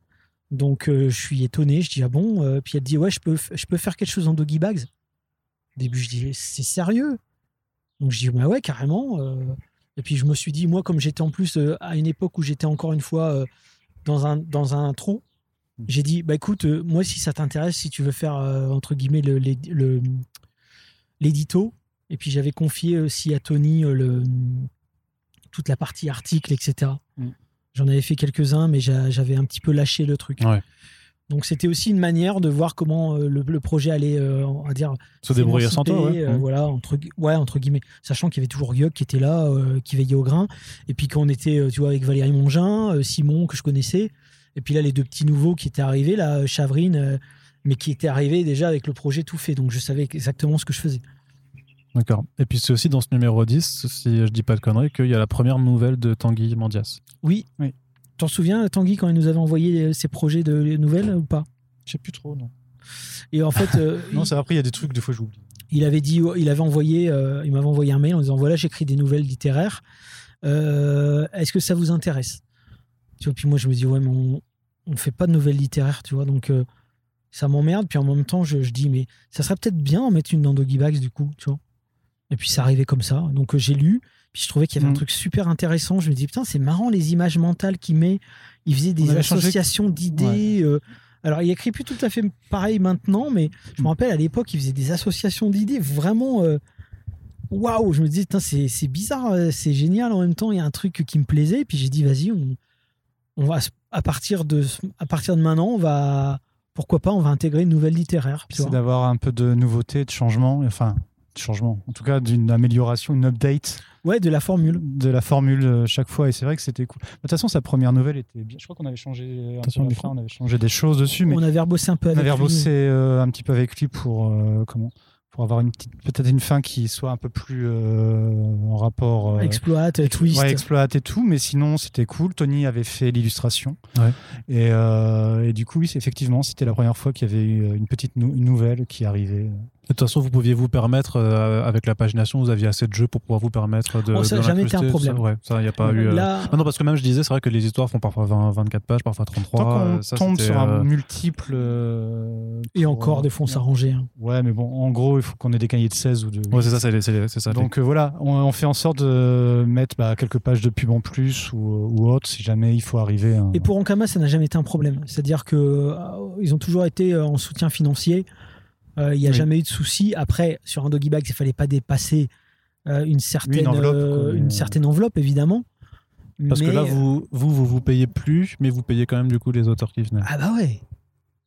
Donc je suis étonné, je dis ah bon, puis elle dit ouais je peux, f- je peux faire quelque chose en doggy bags. Au début je dis c'est sérieux. Donc je dis bah ouais carrément. Et puis je me suis dit moi comme j'étais en plus à une époque où j'étais encore une fois dans un dans un trou, j'ai dit bah écoute euh, moi si ça t'intéresse si tu veux faire euh, entre guillemets le l'édi- le- l'édito et puis j'avais confié aussi à Tony euh, le toute la partie article etc. Mm. J'en avais fait quelques-uns, mais j'a- j'avais un petit peu lâché le truc. Ouais. Donc c'était aussi une manière de voir comment euh, le, le projet allait, euh, on va dire, Se débrouiller sans toi, ouais. euh, Mmh. voilà, entre, ouais, entre guillemets. Sachant qu'il y avait toujours Guyoc qui était là, euh, qui veillait au grain. Et puis quand on était, tu vois, avec Valérie Mongin, euh, Simon, que je connaissais, et puis là, les deux petits nouveaux qui étaient arrivés, là, euh, Chavrine, euh, mais qui étaient arrivés déjà avec le projet tout fait. Donc je savais exactement ce que je faisais. D'accord. Et puis c'est aussi dans ce numéro 10, si je dis pas de conneries, qu'il y a la première nouvelle de Tanguy Mandias. Oui. Oui. T'en souviens, Tanguy, quand il nous avait envoyé euh, ses projets de nouvelles ou pas? Je sais plus trop, non. Et en fait, euh, Non, c'est après, il y a des trucs, des fois, j'oublie. il avait dit, il avait envoyé, euh, il m'avait envoyé un mail en disant voilà, j'écris des nouvelles littéraires. Euh, Est-ce que ça vous intéresse? Tu vois, puis moi je me dis ouais, mais on, on fait pas de nouvelles littéraires, tu vois, donc euh, ça m'emmerde. Puis en même temps, je, je dis mais ça serait peut-être bien en mettre une dans Doggy Bags du coup, tu vois. Et puis ça arrivait comme ça. Donc euh, j'ai lu, puis je trouvais qu'il y avait un Mm. truc super intéressant. Je me dis putain, c'est marrant les images mentales qu'il met. Il faisait des changé- associations d'idées. euh, alors, il écrit plus tout à fait pareil maintenant, mais je me Mm. rappelle à l'époque, il faisait des associations d'idées vraiment. Waouh! Je me disais, Putain, c'est bizarre, c'est génial en même temps. Il y a un truc qui me plaisait. Et puis j'ai dit, vas-y, on, on va, à partir, de, à partir de maintenant, on va. Pourquoi pas, on va intégrer une nouvelle littéraire. C'est d'avoir un peu de nouveauté, de changement. Enfin, changement. En tout cas, d'une amélioration, une update Ouais, de la formule. de la formule euh, chaque fois. Et c'est vrai que c'était cool. De toute façon, sa première nouvelle était bien. Je crois qu'on avait changé. un Attention peu à au la micro. fin, on avait changé des choses dessus, mais On avait rebossé un peu on avec avait lui. rebossé euh, un petit peu avec lui pour euh, comment? Pour avoir une petite peut-être une fin qui soit un peu plus euh, en rapport euh, Exploit, twist. ouais, exploit et tout mais sinon c'était cool Tony avait fait l'illustration Ouais. et, euh, et du coup oui c'est- effectivement c'était la première fois qu'il y avait eu une petite nou- une nouvelle qui arrivait toute façon, vous pouviez vous permettre, euh, avec la pagination, vous aviez assez de jeux pour pouvoir vous permettre de. Oh, ça de a jamais été un problème. Ça, ouais, ça, il n'y a pas eu. euh, Là, Ah non, parce que même je disais, c'est vrai que les histoires font parfois 20, 24 pages, parfois 33. tant qu'on euh, ça, tombe sur un euh, multiple euh, et encore, des fois, on s'arrangeait. hein. ouais mais bon en gros il faut qu'on ait des cahiers de 16 ou de Ouais, c'est ça, c'est c'est- c'est ça. Donc euh, voilà, on, on fait en sorte de mettre bah, quelques pages de pub en plus ou, ou autre si jamais il faut arriver. à un- Et pour Ankama, ça n'a jamais été un problème. C'est-à-dire que euh, ils ont toujours été euh, en soutien financier. Euh, Il n'y a Oui. jamais eu de souci. Après, sur un doggy bag, il ne fallait pas dépasser euh, une, certaine, enveloppe, euh, une certaine enveloppe, évidemment. Parce que Mais- là, vous, vous, vous vous payez plus, mais vous payez quand même du coup les auteurs qui venaient. Ah bah ouais.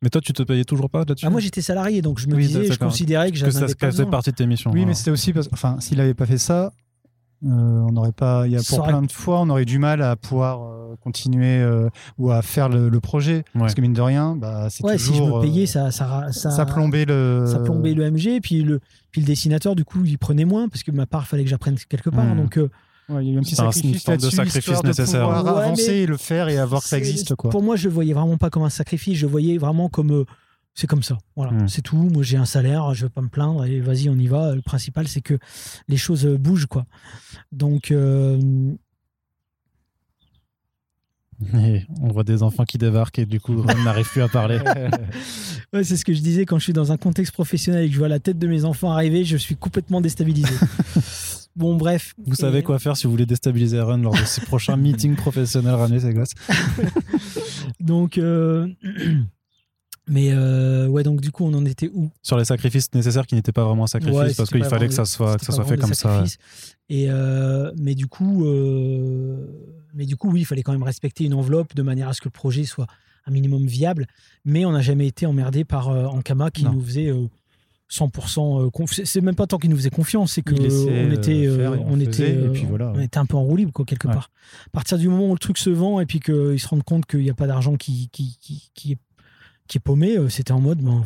Mais toi, tu te payais toujours pas là-dessus? Ah, moi, j'étais salarié, donc je me Oui, disais, je considérais que que j'avais ça pas ça faisait partie de tes missions. Oui, mais c'était aussi parce enfin, s'il n'avait pas fait ça, euh, on n'aurait pas. Il y a Ça pour aurait- plein de fois, on aurait du mal à pouvoir euh, continuer euh, ou à faire le, le projet. Parce que mine de rien, bah, c'est Ouais, toujours. si je me payais, euh, ça, ça, ça, ça plombait le. ça plombait le MG. Puis le, puis le dessinateur, du coup, il prenait moins, parce que ma part, il fallait que j'apprenne quelque part. Hmm. Donc, euh, Ouais, il y a eu un petit C'est un- une sacrifice de sacrifice de nécessaire. pouvoir Ouais, avancer et le faire et avoir que ça existe quoi. Pour moi, je le voyais vraiment pas comme un sacrifice. Je le voyais vraiment comme. euh, c'est comme ça. Voilà, Hmm. c'est tout. Moi, j'ai un salaire, je vais pas me plaindre. Et vas-y, on y va. Le principal, c'est que les choses bougent, quoi. Donc, euh, Et on voit des enfants qui débarquent et du coup, on n'arrive plus à parler. ouais, c'est ce que je disais quand je suis dans un contexte professionnel et que je vois la tête de mes enfants arriver, je suis complètement déstabilisé. bon, bref. Vous savez quoi faire si vous voulez déstabiliser Aaron lors de ses prochains meetings professionnels ramener ses gosses. Donc, euh, mais euh, ouais, donc du coup, on en était où? Sur les sacrifices nécessaires qui n'étaient pas vraiment un sacrifice Ouais, parce qu'il fallait que ça soit, que ça soit fait comme ça. ouais. sacrifices. Et euh, mais du coup, mais du coup, oui, il fallait quand même respecter une enveloppe de manière à ce que le projet soit un minimum viable. Mais on n'a jamais été emmerdé par euh, Ankama qui Non. nous faisait euh, 100% euh, conf- c'est- même pas tant qu'il nous faisait confiance, c'est que on euh, était, euh, on faisait, était, et euh, puis voilà, on était un peu en roue libre quoi quelque Ouais. part. À partir du moment où le truc se vend et puis qu'ils se rendent compte qu'il n'y a pas d'argent qui, qui, qui, qui est qui est paumé, euh, c'était en mode, ben,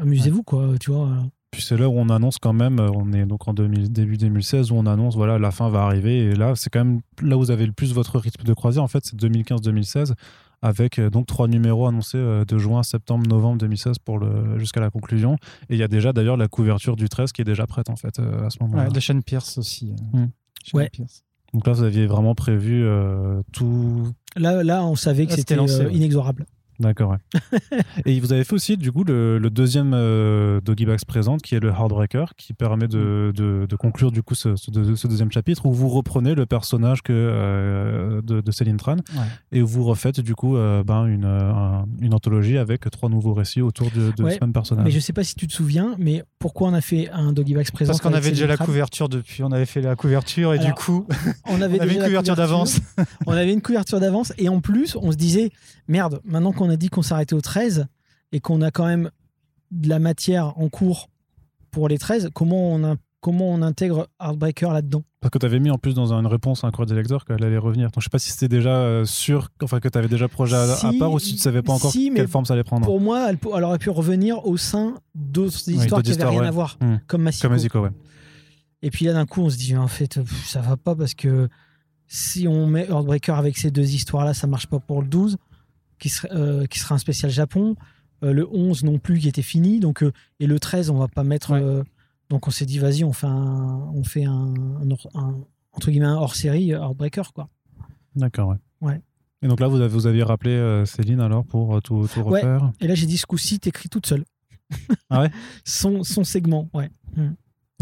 amusez-vous, quoi, tu vois. Puis c'est là où on annonce quand même, euh, on est donc en 2000 début 2016, où on annonce, voilà, la fin va arriver. Et là, c'est quand même là où vous avez le plus votre rythme de croisière. En fait, c'est 2015-2016, avec euh, donc trois numéros annoncés euh, de juin, septembre, novembre 2016 pour le, jusqu'à la conclusion. Et il y a déjà d'ailleurs la couverture du 13 qui est déjà prête, en fait, à ce moment-là. Ouais, de Sean Pierce aussi. Hmm. Sean Ouais. Pierce. Donc là, vous aviez vraiment prévu euh, tout. Là, là, on savait que Là, c'était euh, inexorable. D'accord, ouais. et vous avez fait aussi, du coup, le, le deuxième euh, Doggy Bags présente, qui est le Heartbreaker, qui permet de, de, de conclure, du coup, ce, ce deux- ce deuxième chapitre, où vous reprenez le personnage que, euh, de, de Céline Tran, Ouais. et vous refaites, du coup, euh, ben, une, euh, un- une anthologie avec trois nouveaux récits autour de, de Ouais, ce même personnage. Mais je sais pas si tu te souviens, mais pourquoi on a fait un Doggy Bags présent Parce qu'on avait déjà la couverture depuis, on avait fait la couverture et du coup, On avait, on avait déjà une couverture d'avance. on avait une couverture d'avance et en plus, on se disait merde, maintenant qu'on a dit qu'on s'arrêtait au 13 et qu'on a quand même de la matière en cours pour les 13, comment on, a- comment on intègre Heartbreaker là-dedans? Parce que tu avais mis en plus dans une réponse à un courrier des lecteurs qu'elle allait revenir. Donc je sais pas si c'était déjà euh, sûr, enfin que tu avais déjà projet à, part ou si tu savais pas encore si, quelle forme ça allait prendre. Pour moi, elle, aurait pu revenir au sein d'autres histoires qui n'avaient rien ouais. à voir, comme Massico. Comme ouais. Et puis là, d'un coup, on se dit, en fait, ça va pas parce que si on met Heartbreaker avec ces deux histoires-là, ça marche pas pour le 12, qui euh, qui sera un spécial Japon. Euh, le 11 non plus, qui était fini. Donc, euh, et le 13, on va pas mettre. Ouais. donc, on s'est dit, vas-y, on fait un, on fait un, un hors- un- entre guillemets, un hors-série euh, Heartbreaker, quoi. D'accord, ouais. Ouais. Et donc là, vous avez, vous aviez rappelé Céline alors pour tout, tout Ouais. refaire? Et là, j'ai dit, ce coup-ci, t'écris toute seule. Ah ouais? Son, son segment, ouais. Et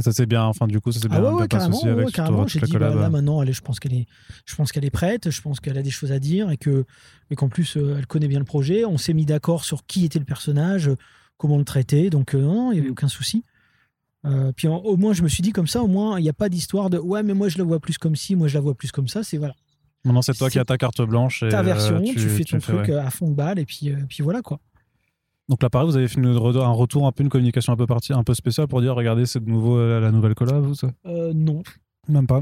ça c'est bien, enfin du coup, ça s'est bien, Ah ouais, ouais, carrément. ouais, avec carrément. J'ai dit, bah, là maintenant, est- je pense qu'elle est, je pense qu'elle est prête. Je pense qu'elle a des choses à dire et que, et qu'en plus, euh, elle connaît bien le projet. On s'est mis d'accord sur qui était le personnage, euh, comment le traiter. Donc euh, non, il n'y avait aucun souci. Euh, puis en- au moins, je me suis dit comme ça, au moins, il n'y a pas d'histoire de ouais, mais moi je la vois plus comme ci, moi je la vois plus comme ça. C'est voilà, Maintenant, c'est toi qui c'est as ta carte blanche. Et, ta version, tu, fais ton truc à fond de balle et puis, puis voilà quoi. Donc là, pareil, vous avez fait une- un retour, un peu une communication un peu partie, un peu spéciale pour dire, regardez, c'est de nouveau euh, la nouvelle collab ou ça? Euh, non, Même pas.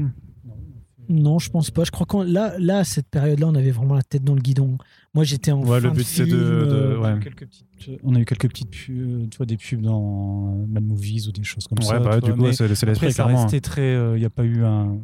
non, je pense pas. Je crois qu'on là, là, à cette période-là, on avait vraiment la tête dans le guidon. Moi, j'étais en Ouais, fin le but, c'est de- film, de- euh, ouais. Petites- on a eu quelques petites pubs, tu vois, des pubs dans euh, Mad Movies ou des choses comme Ouais, ça. bah, du vois, coup, c'est l'esprit, ça clairement. restait très. Il n'y a pas eu un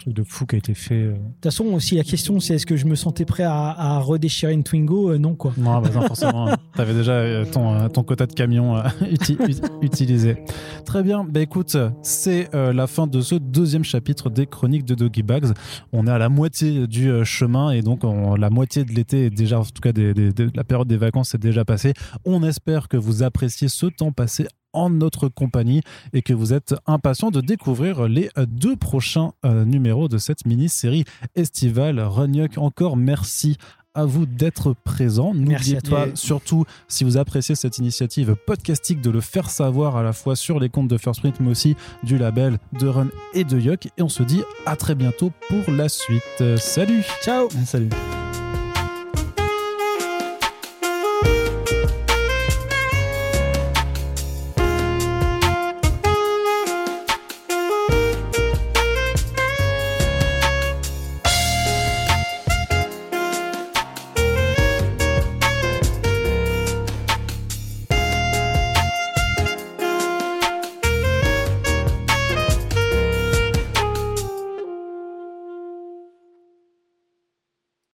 truc de fou qui a été fait. euh. De toute façon, aussi, la question, c'est est-ce que je me sentais prêt à, à redéchirer une Twingo Euh, Non, quoi. Non, bah non, forcément. T'avais déjà euh, ton, ton quota de uti- ut- utilisé. Très bien. Bah écoute, c'est euh, la fin de ce deuxième chapitre des chroniques de Doggy Bags. On est à la moitié du euh, chemin et donc on- la moitié de l'été est déjà, en tout cas des- des- de la période des vacances est déjà passée. On espère que vous appréciez ce temps passé en notre compagnie et que vous êtes impatient de découvrir les deux prochains euh, numéros de cette mini-série estivale. Runyuk, encore merci à vous d'être présent. N'oubliez pas, surtout si vous appréciez cette initiative podcastique, de le faire savoir à la fois sur les comptes de First Print, mais aussi du label de Run et de Yuck. Et on se dit à très bientôt pour la suite. Salut Ciao Salut.